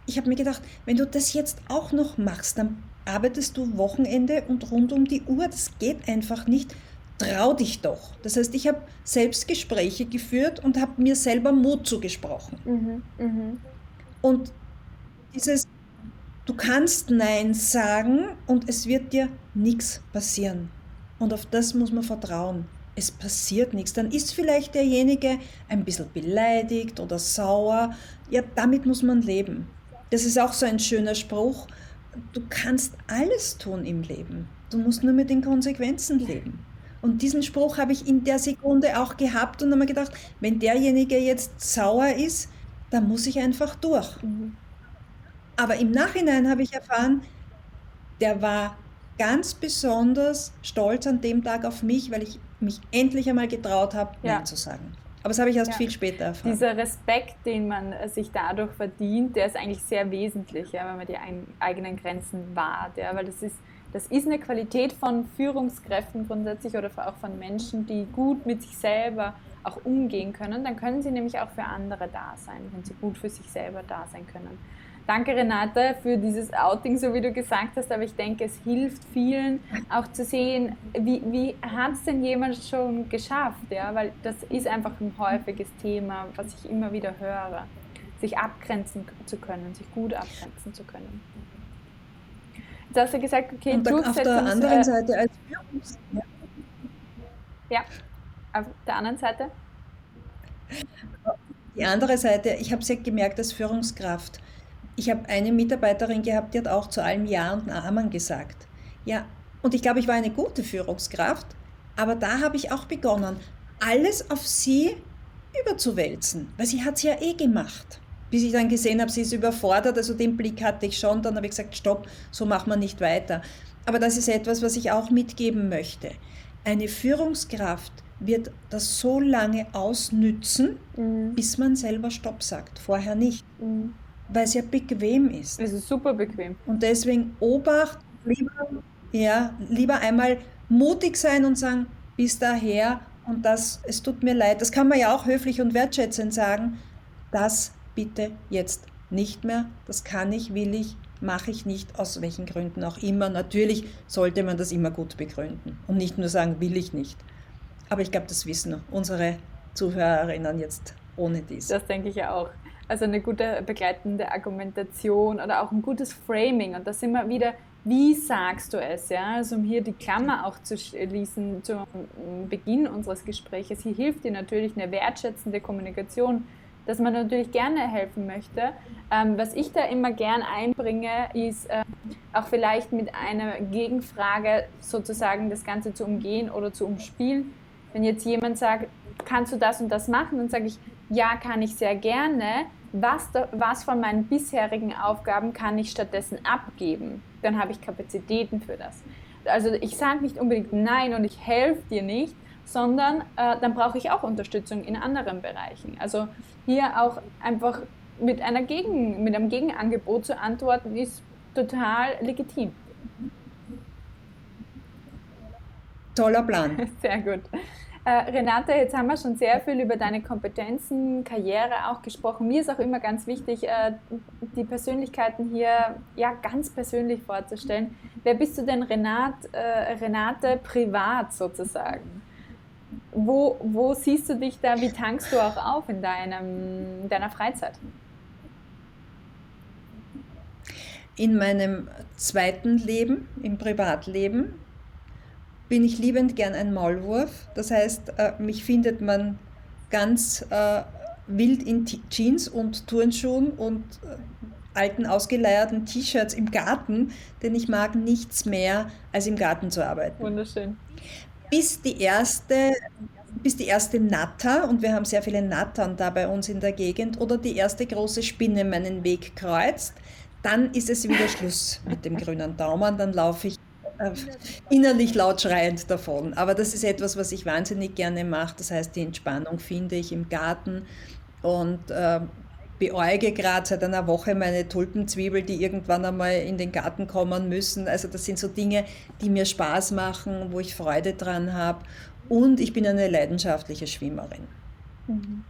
ich habe mir gedacht, wenn du das jetzt auch noch machst, dann arbeitest du Wochenende und rund um die Uhr. Das geht einfach nicht. Trau dich doch. Das heißt, ich habe selbst Gespräche geführt und habe mir selber Mut zugesprochen. Mhm, mh. Und dieses, du kannst Nein sagen und es wird dir nichts passieren. Und auf das muss man vertrauen. Es passiert nichts. Dann ist vielleicht derjenige ein bisschen beleidigt oder sauer. Ja, damit muss man leben. Das ist auch so ein schöner Spruch du kannst alles tun im Leben. Du musst nur mit den Konsequenzen leben. Und diesen Spruch habe ich in der Sekunde auch gehabt und habe mir gedacht, wenn derjenige jetzt sauer ist, dann muss ich einfach durch. Mhm. Aber im Nachhinein habe ich erfahren, der war ganz besonders stolz an dem Tag auf mich, weil ich mich endlich einmal getraut habe, ja. Nein zu sagen. Aber das habe ich erst ja. viel später erfahren. Dieser Respekt, den man äh, sich dadurch verdient, der ist eigentlich sehr wesentlich, ja, wenn man die eigenen Grenzen wahrt. Ja, weil das ist, das ist eine Qualität von Führungskräften grundsätzlich oder auch von Menschen, die gut mit sich selber auch umgehen können. Dann können sie nämlich auch für andere da sein, wenn sie gut für sich selber da sein können. Danke, Renate, für dieses Outing, so wie du gesagt hast. Aber ich denke, es hilft vielen auch zu sehen, wie, wie hat es denn jemand schon geschafft? Ja? Weil das ist einfach ein häufiges Thema, was ich immer wieder höre. Sich abgrenzen zu können, sich gut abgrenzen zu können. Jetzt hast du gesagt, okay, Und du auf der anderen äh, Seite als Führungs... Ja. ja, auf der anderen Seite? Die andere Seite, ich habe ja gemerkt als Führungskraft ich habe eine Mitarbeiterin gehabt, die hat auch zu allem Ja und Amen gesagt. Ja, und ich glaube, ich war eine gute Führungskraft, aber da habe ich auch begonnen, alles auf sie überzuwälzen, weil sie hat es ja eh gemacht. Bis ich dann gesehen habe, sie ist überfordert, also den Blick hatte ich schon, dann habe ich gesagt, stopp, so machen wir nicht weiter. Aber das ist etwas, was ich auch mitgeben möchte. Eine Führungskraft wird das so lange ausnützen, mhm. bis man selber Stopp sagt, vorher nicht. Mhm weil es ja bequem ist. Es ist super bequem. Und deswegen Obacht, lieber, ja, lieber einmal mutig sein und sagen, bis daher und das, es tut mir leid, das kann man ja auch höflich und wertschätzend sagen, das bitte jetzt nicht mehr, das kann ich, will ich, mache ich nicht, aus welchen Gründen auch immer. Natürlich sollte man das immer gut begründen und nicht nur sagen, will ich nicht. Aber ich glaube, das wissen unsere Zuhörerinnen jetzt ohne dies. Das denke ich ja auch. Also eine gute begleitende Argumentation oder auch ein gutes Framing. Und da sind wir wieder, wie sagst du es? Ja? Also um hier die Klammer auch zu schließen zum Beginn unseres Gesprächs. Hier hilft dir natürlich eine wertschätzende Kommunikation, dass man natürlich gerne helfen möchte. Ähm, was ich da immer gern einbringe, ist äh, auch vielleicht mit einer Gegenfrage sozusagen das Ganze zu umgehen oder zu umspielen. Wenn jetzt jemand sagt, kannst du das und das machen, dann sage ich, ja, kann ich sehr gerne. Was, was von meinen bisherigen Aufgaben kann ich stattdessen abgeben? Dann habe ich Kapazitäten für das. Also ich sage nicht unbedingt nein und ich helfe dir nicht, sondern äh, dann brauche ich auch Unterstützung in anderen Bereichen. Also hier auch einfach mit, einer Gegen, mit einem Gegenangebot zu antworten, ist total legitim. Toller Plan. Sehr gut. Äh, Renate, jetzt haben wir schon sehr viel über deine Kompetenzen, Karriere auch gesprochen. Mir ist auch immer ganz wichtig, äh, die Persönlichkeiten hier ja, ganz persönlich vorzustellen. Wer bist du denn, Renat, äh, Renate, privat sozusagen? Wo, wo siehst du dich da? Wie tankst du auch auf in deinem, in deiner Freizeit? In meinem zweiten Leben, im Privatleben, bin ich liebend gern ein Maulwurf. Das heißt, äh, mich findet man ganz äh, wild in Jeans und Turnschuhen und äh, alten ausgeleierten T-Shirts im Garten, denn ich mag nichts mehr, als im Garten zu arbeiten. Wunderschön. Bis die erste, bis die erste Natter, und wir haben sehr viele Nattern da bei uns in der Gegend, oder die erste große Spinne meinen Weg kreuzt, dann ist es wieder Schluss mit dem grünen Daumen, dann laufe ich innerlich laut schreiend davon. Aber das ist etwas, was ich wahnsinnig gerne mache. Das heißt, die Entspannung finde ich im Garten und äh, beäuge gerade seit einer Woche meine Tulpenzwiebel, die irgendwann einmal in den Garten kommen müssen. Also das sind so Dinge, die mir Spaß machen, wo ich Freude dran habe. Und ich bin eine leidenschaftliche Schwimmerin. Mhm.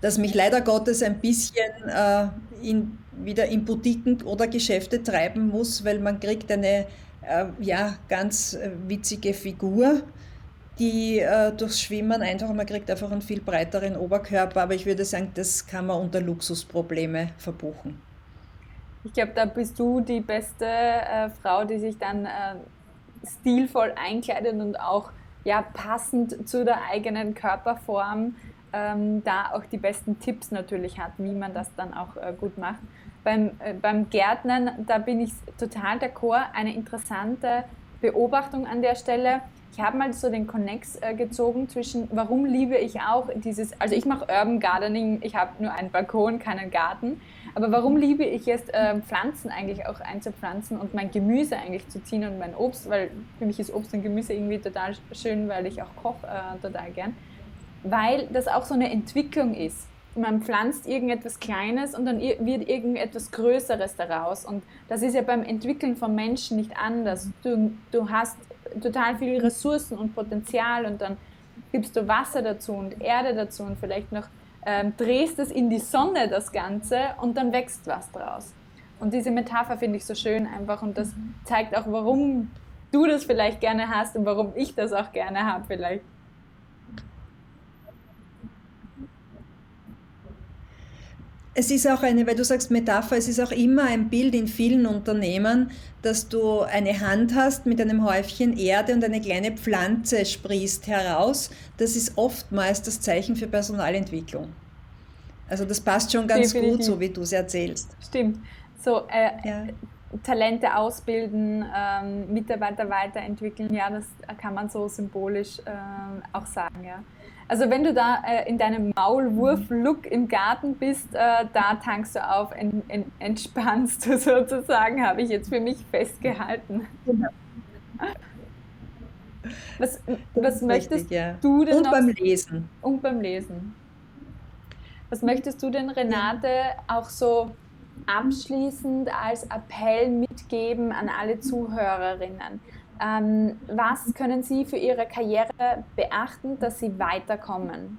das mich leider Gottes ein bisschen äh, in, wieder in Boutiquen oder Geschäfte treiben muss, weil man kriegt eine äh, ja, ganz äh, witzige Figur, die äh, durchs Schwimmen einfach, man kriegt einfach einen viel breiteren Oberkörper, aber ich würde sagen, das kann man unter Luxusprobleme verbuchen. Ich glaube, da bist du die beste äh, Frau, die sich dann äh, stilvoll einkleidet und auch ja, passend zu der eigenen Körperform ähm, da auch die besten Tipps natürlich hat, wie man das dann auch äh, gut macht. Beim, äh, beim Gärtnern, da bin ich total d'accord. Eine interessante Beobachtung an der Stelle. Ich habe mal so den Connex äh, gezogen zwischen, warum liebe ich auch dieses, also ich mache Urban Gardening, ich habe nur einen Balkon, keinen Garten, aber warum liebe ich jetzt äh, Pflanzen eigentlich auch einzupflanzen und mein Gemüse eigentlich zu ziehen und mein Obst, weil für mich ist Obst und Gemüse irgendwie total schön, weil ich auch koche äh, total gern weil das auch so eine Entwicklung ist. Man pflanzt irgendetwas Kleines und dann wird irgendetwas Größeres daraus. Und das ist ja beim Entwickeln von Menschen nicht anders. Du, du hast total viele Ressourcen und Potenzial und dann gibst du Wasser dazu und Erde dazu und vielleicht noch ähm, drehst es in die Sonne, das Ganze, und dann wächst was draus. Und diese Metapher finde ich so schön einfach und das zeigt auch, warum du das vielleicht gerne hast und warum ich das auch gerne habe vielleicht. Es ist auch eine, weil du sagst Metapher, es ist auch immer ein Bild in vielen Unternehmen, dass du eine Hand hast mit einem Häufchen Erde und eine kleine Pflanze sprießt heraus. Das ist oftmals das Zeichen für Personalentwicklung. Also das passt schon ganz Definitiv. gut, so wie du es erzählst. Stimmt. So äh, ja. Talente ausbilden, ähm, Mitarbeiter weiterentwickeln, ja, das kann man so symbolisch äh, auch sagen, ja. Also wenn du da äh, in deinem Maulwurf-Look im Garten bist, äh, da tankst du auf, en, en, entspannst du sozusagen, habe ich jetzt für mich festgehalten. Was, was möchtest richtig, ja. du denn Und noch, beim Lesen. Und beim Lesen. Was möchtest du denn, Renate, auch so abschließend als Appell mitgeben an alle Zuhörerinnen? Ähm, was können Sie für Ihre Karriere beachten, dass Sie weiterkommen?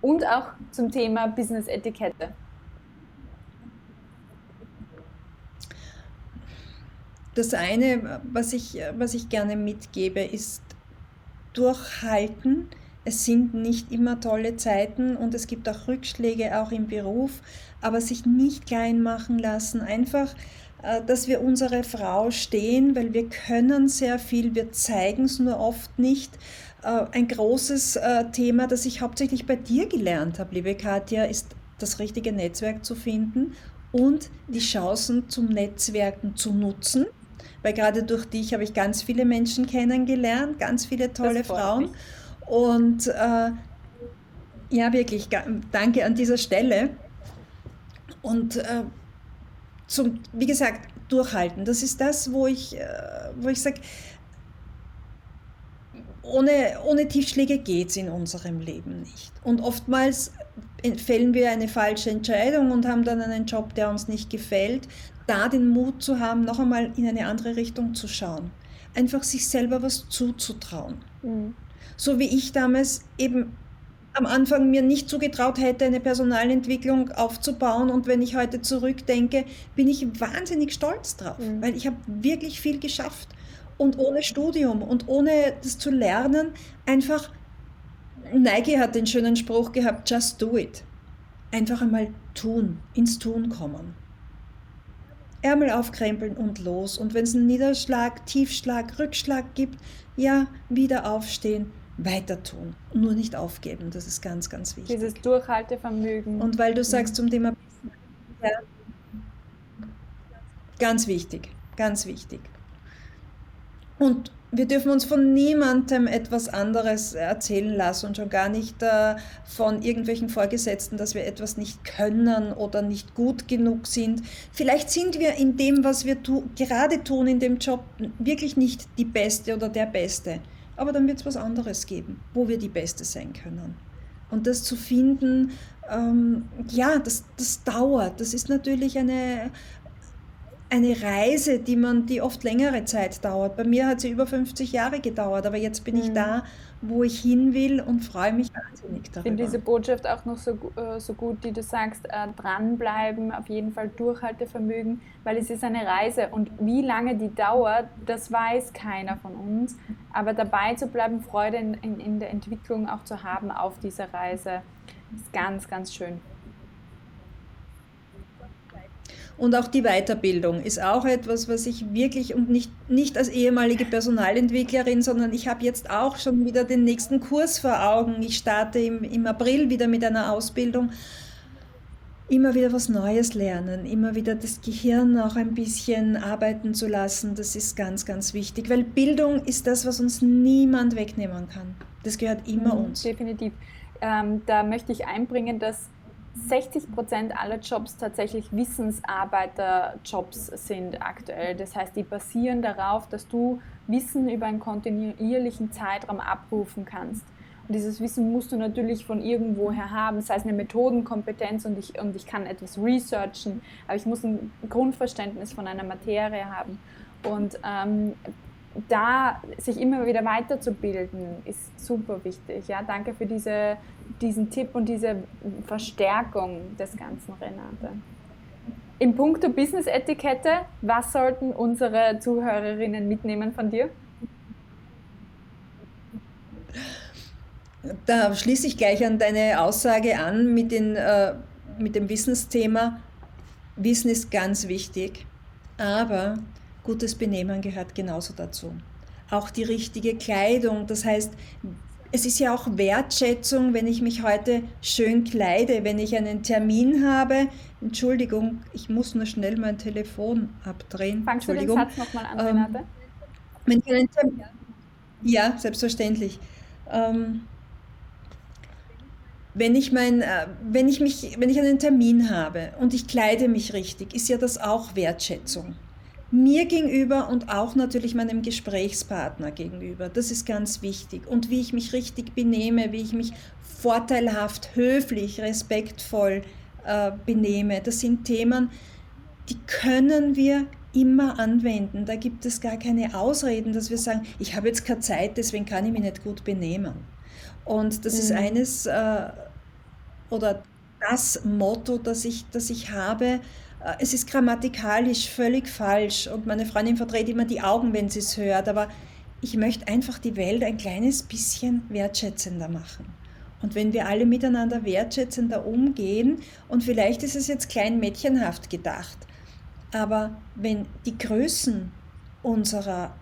Und auch zum Thema Business-Etikette. Das eine, was ich, was ich gerne mitgebe, ist durchhalten. Es sind nicht immer tolle Zeiten und es gibt auch Rückschläge, auch im Beruf, aber sich nicht klein machen lassen. Einfach äh, dass wir unsere Frau stehen, weil wir können sehr viel, wir zeigen es nur oft nicht. Äh, ein großes äh, Thema, das ich hauptsächlich bei dir gelernt habe, liebe Katja, ist das richtige Netzwerk zu finden und die Chancen zum Netzwerken zu nutzen. Weil gerade durch dich habe ich ganz viele Menschen kennengelernt, ganz viele tolle Frauen. Mich. Und äh, ja, wirklich, danke an dieser Stelle. Und äh, zum, wie gesagt, durchhalten. Das ist das, wo ich, äh, wo ich sage, ohne, ohne Tiefschläge geht es in unserem Leben nicht. Und oftmals fällen wir eine falsche Entscheidung und haben dann einen Job, der uns nicht gefällt. Da den Mut zu haben, noch einmal in eine andere Richtung zu schauen. Einfach sich selber was zuzutrauen. Mhm. So wie ich damals eben am Anfang mir nicht zugetraut hätte, eine Personalentwicklung aufzubauen. Und wenn ich heute zurückdenke, bin ich wahnsinnig stolz drauf, mhm. weil ich habe wirklich viel geschafft. Und ohne Studium und ohne das zu lernen, einfach, Nike hat den schönen Spruch gehabt, just do it. Einfach einmal tun, ins Tun kommen. Ärmel aufkrempeln und los. Und wenn es einen Niederschlag, Tiefschlag, Rückschlag gibt, ja, wieder aufstehen, weiter tun, nur nicht aufgeben. Das ist ganz, ganz wichtig. Dieses Durchhaltevermögen. Und weil du sagst zum Thema ja, ganz wichtig, ganz wichtig. Und wir dürfen uns von niemandem etwas anderes erzählen lassen und schon gar nicht äh, von irgendwelchen Vorgesetzten, dass wir etwas nicht können oder nicht gut genug sind. Vielleicht sind wir in dem, was wir tu gerade tun in dem Job, wirklich nicht die Beste oder der Beste aber dann wird es was anderes geben, wo wir die Beste sein können. Und das zu finden, ähm, ja, das, das dauert. Das ist natürlich eine, eine Reise, die man, die oft längere Zeit dauert. Bei mir hat sie über 50 Jahre gedauert, aber jetzt bin mhm. ich da, wo ich hin will und freue mich wahnsinnig darüber. Ich finde diese Botschaft auch noch so, äh, so gut, die du sagst, äh, dranbleiben, auf jeden Fall Durchhaltevermögen, weil es ist eine Reise und wie lange die dauert, das weiß keiner von uns. Aber dabei zu bleiben, Freude in, in, in der Entwicklung auch zu haben auf dieser Reise, ist ganz, ganz schön. Und auch die Weiterbildung ist auch etwas, was ich wirklich und nicht, nicht als ehemalige Personalentwicklerin, sondern ich habe jetzt auch schon wieder den nächsten Kurs vor Augen. Ich starte im, im April wieder mit einer Ausbildung. Immer wieder was Neues lernen, immer wieder das Gehirn auch ein bisschen arbeiten zu lassen, das ist ganz, ganz wichtig, weil Bildung ist das, was uns niemand wegnehmen kann. Das gehört immer mhm, uns. Definitiv. Ähm, da möchte ich einbringen, dass 60 Prozent aller Jobs tatsächlich Wissensarbeiterjobs sind aktuell. Das heißt, die basieren darauf, dass du Wissen über einen kontinuierlichen Zeitraum abrufen kannst. Dieses Wissen musst du natürlich von irgendwoher haben, sei es eine Methodenkompetenz und ich, und ich kann etwas researchen, aber ich muss ein Grundverständnis von einer Materie haben. Und ähm, da sich immer wieder weiterzubilden, ist super wichtig. Ja, danke für diese, diesen Tipp und diese Verstärkung des Ganzen, Renate. Im Punkto Business-Etikette, was sollten unsere Zuhörerinnen mitnehmen von dir? Da schließe ich gleich an deine Aussage an mit, den, äh, mit dem Wissensthema. Wissen ist ganz wichtig, aber Gutes Benehmen gehört genauso dazu. Auch die richtige Kleidung, das heißt, es ist ja auch Wertschätzung, wenn ich mich heute schön kleide, wenn ich einen Termin habe. Entschuldigung, ich muss nur schnell mein Telefon abdrehen. Fangst du den Satz nochmal an, Renate? Ähm, ja, selbstverständlich. Ähm, wenn ich, mein, äh, wenn, ich mich, wenn ich einen Termin habe und ich kleide mich richtig, ist ja das auch Wertschätzung mir gegenüber und auch natürlich meinem Gesprächspartner gegenüber. Das ist ganz wichtig. Und wie ich mich richtig benehme, wie ich mich vorteilhaft, höflich, respektvoll äh, benehme, das sind Themen, die können wir immer anwenden. Da gibt es gar keine Ausreden, dass wir sagen, ich habe jetzt keine Zeit, deswegen kann ich mich nicht gut benehmen. Und das mhm. ist eines äh, oder das Motto, das ich, das ich habe, äh, es ist grammatikalisch völlig falsch und meine Freundin verdreht immer die Augen, wenn sie es hört, aber ich möchte einfach die Welt ein kleines bisschen wertschätzender machen. Und wenn wir alle miteinander wertschätzender umgehen, und vielleicht ist es jetzt klein mädchenhaft gedacht, aber wenn die Größen unserer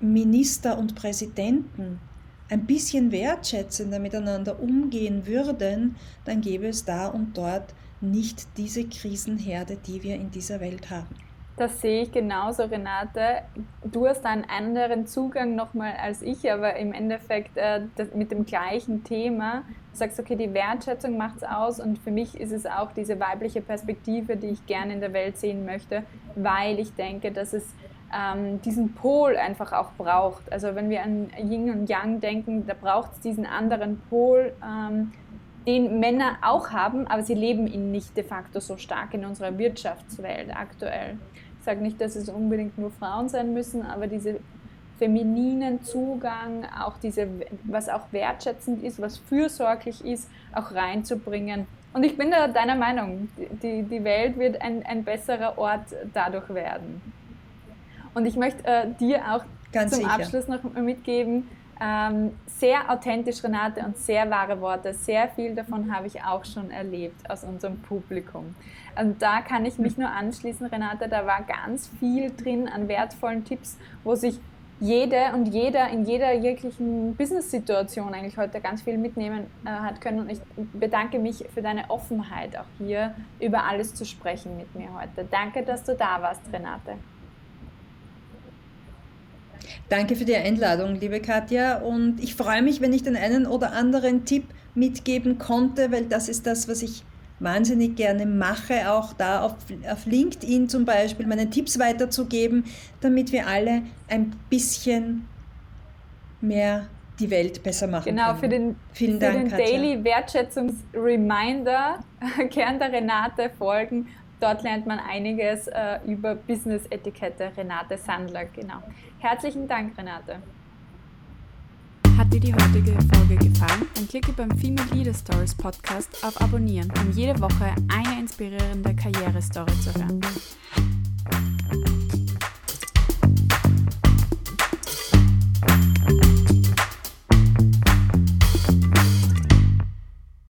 Minister und Präsidenten ein bisschen wertschätzender miteinander umgehen würden, dann gäbe es da und dort nicht diese Krisenherde, die wir in dieser Welt haben. Das sehe ich genauso, Renate. Du hast einen anderen Zugang nochmal als ich, aber im Endeffekt äh, mit dem gleichen Thema. Du sagst, okay, die Wertschätzung macht es aus und für mich ist es auch diese weibliche Perspektive, die ich gerne in der Welt sehen möchte, weil ich denke, dass es ähm, diesen Pol einfach auch braucht. Also wenn wir an Yin und Yang denken, da braucht es diesen anderen Pol. Ähm, den Männer auch haben, aber sie leben ihn nicht de facto so stark in unserer Wirtschaftswelt aktuell. Ich sage nicht, dass es unbedingt nur Frauen sein müssen, aber diese femininen Zugang, auch diese, was auch wertschätzend ist, was fürsorglich ist, auch reinzubringen. Und ich bin da deiner Meinung, die, die Welt wird ein, ein besserer Ort dadurch werden. Und ich möchte äh, dir auch Ganz zum sicher. Abschluss noch mitgeben, ähm, sehr authentisch, Renate, und sehr wahre Worte. Sehr viel davon habe ich auch schon erlebt aus unserem Publikum. Und da kann ich mich nur anschließen, Renate. Da war ganz viel drin an wertvollen Tipps, wo sich jede und jeder in jeder jeglichen Business-Situation eigentlich heute ganz viel mitnehmen äh, hat können. Und ich bedanke mich für deine Offenheit, auch hier über alles zu sprechen mit mir heute. Danke, dass du da warst, Renate. Danke für die Einladung, liebe Katja. Und ich freue mich, wenn ich den einen oder anderen Tipp mitgeben konnte, weil das ist das, was ich wahnsinnig gerne mache, auch da auf, auf LinkedIn zum Beispiel, meine Tipps weiterzugeben, damit wir alle ein bisschen mehr die Welt besser machen genau, können. für den, Vielen für Dank, den Daily Wertschätzungs-Reminder gern der Renate folgen dort lernt man einiges äh, über Business-Etikette. Renate Sandler, genau. Herzlichen Dank, Renate. Hat dir die heutige Folge gefallen? Dann klicke beim Female Leader Stories Podcast auf Abonnieren, um jede Woche eine inspirierende Karrierestory zu hören.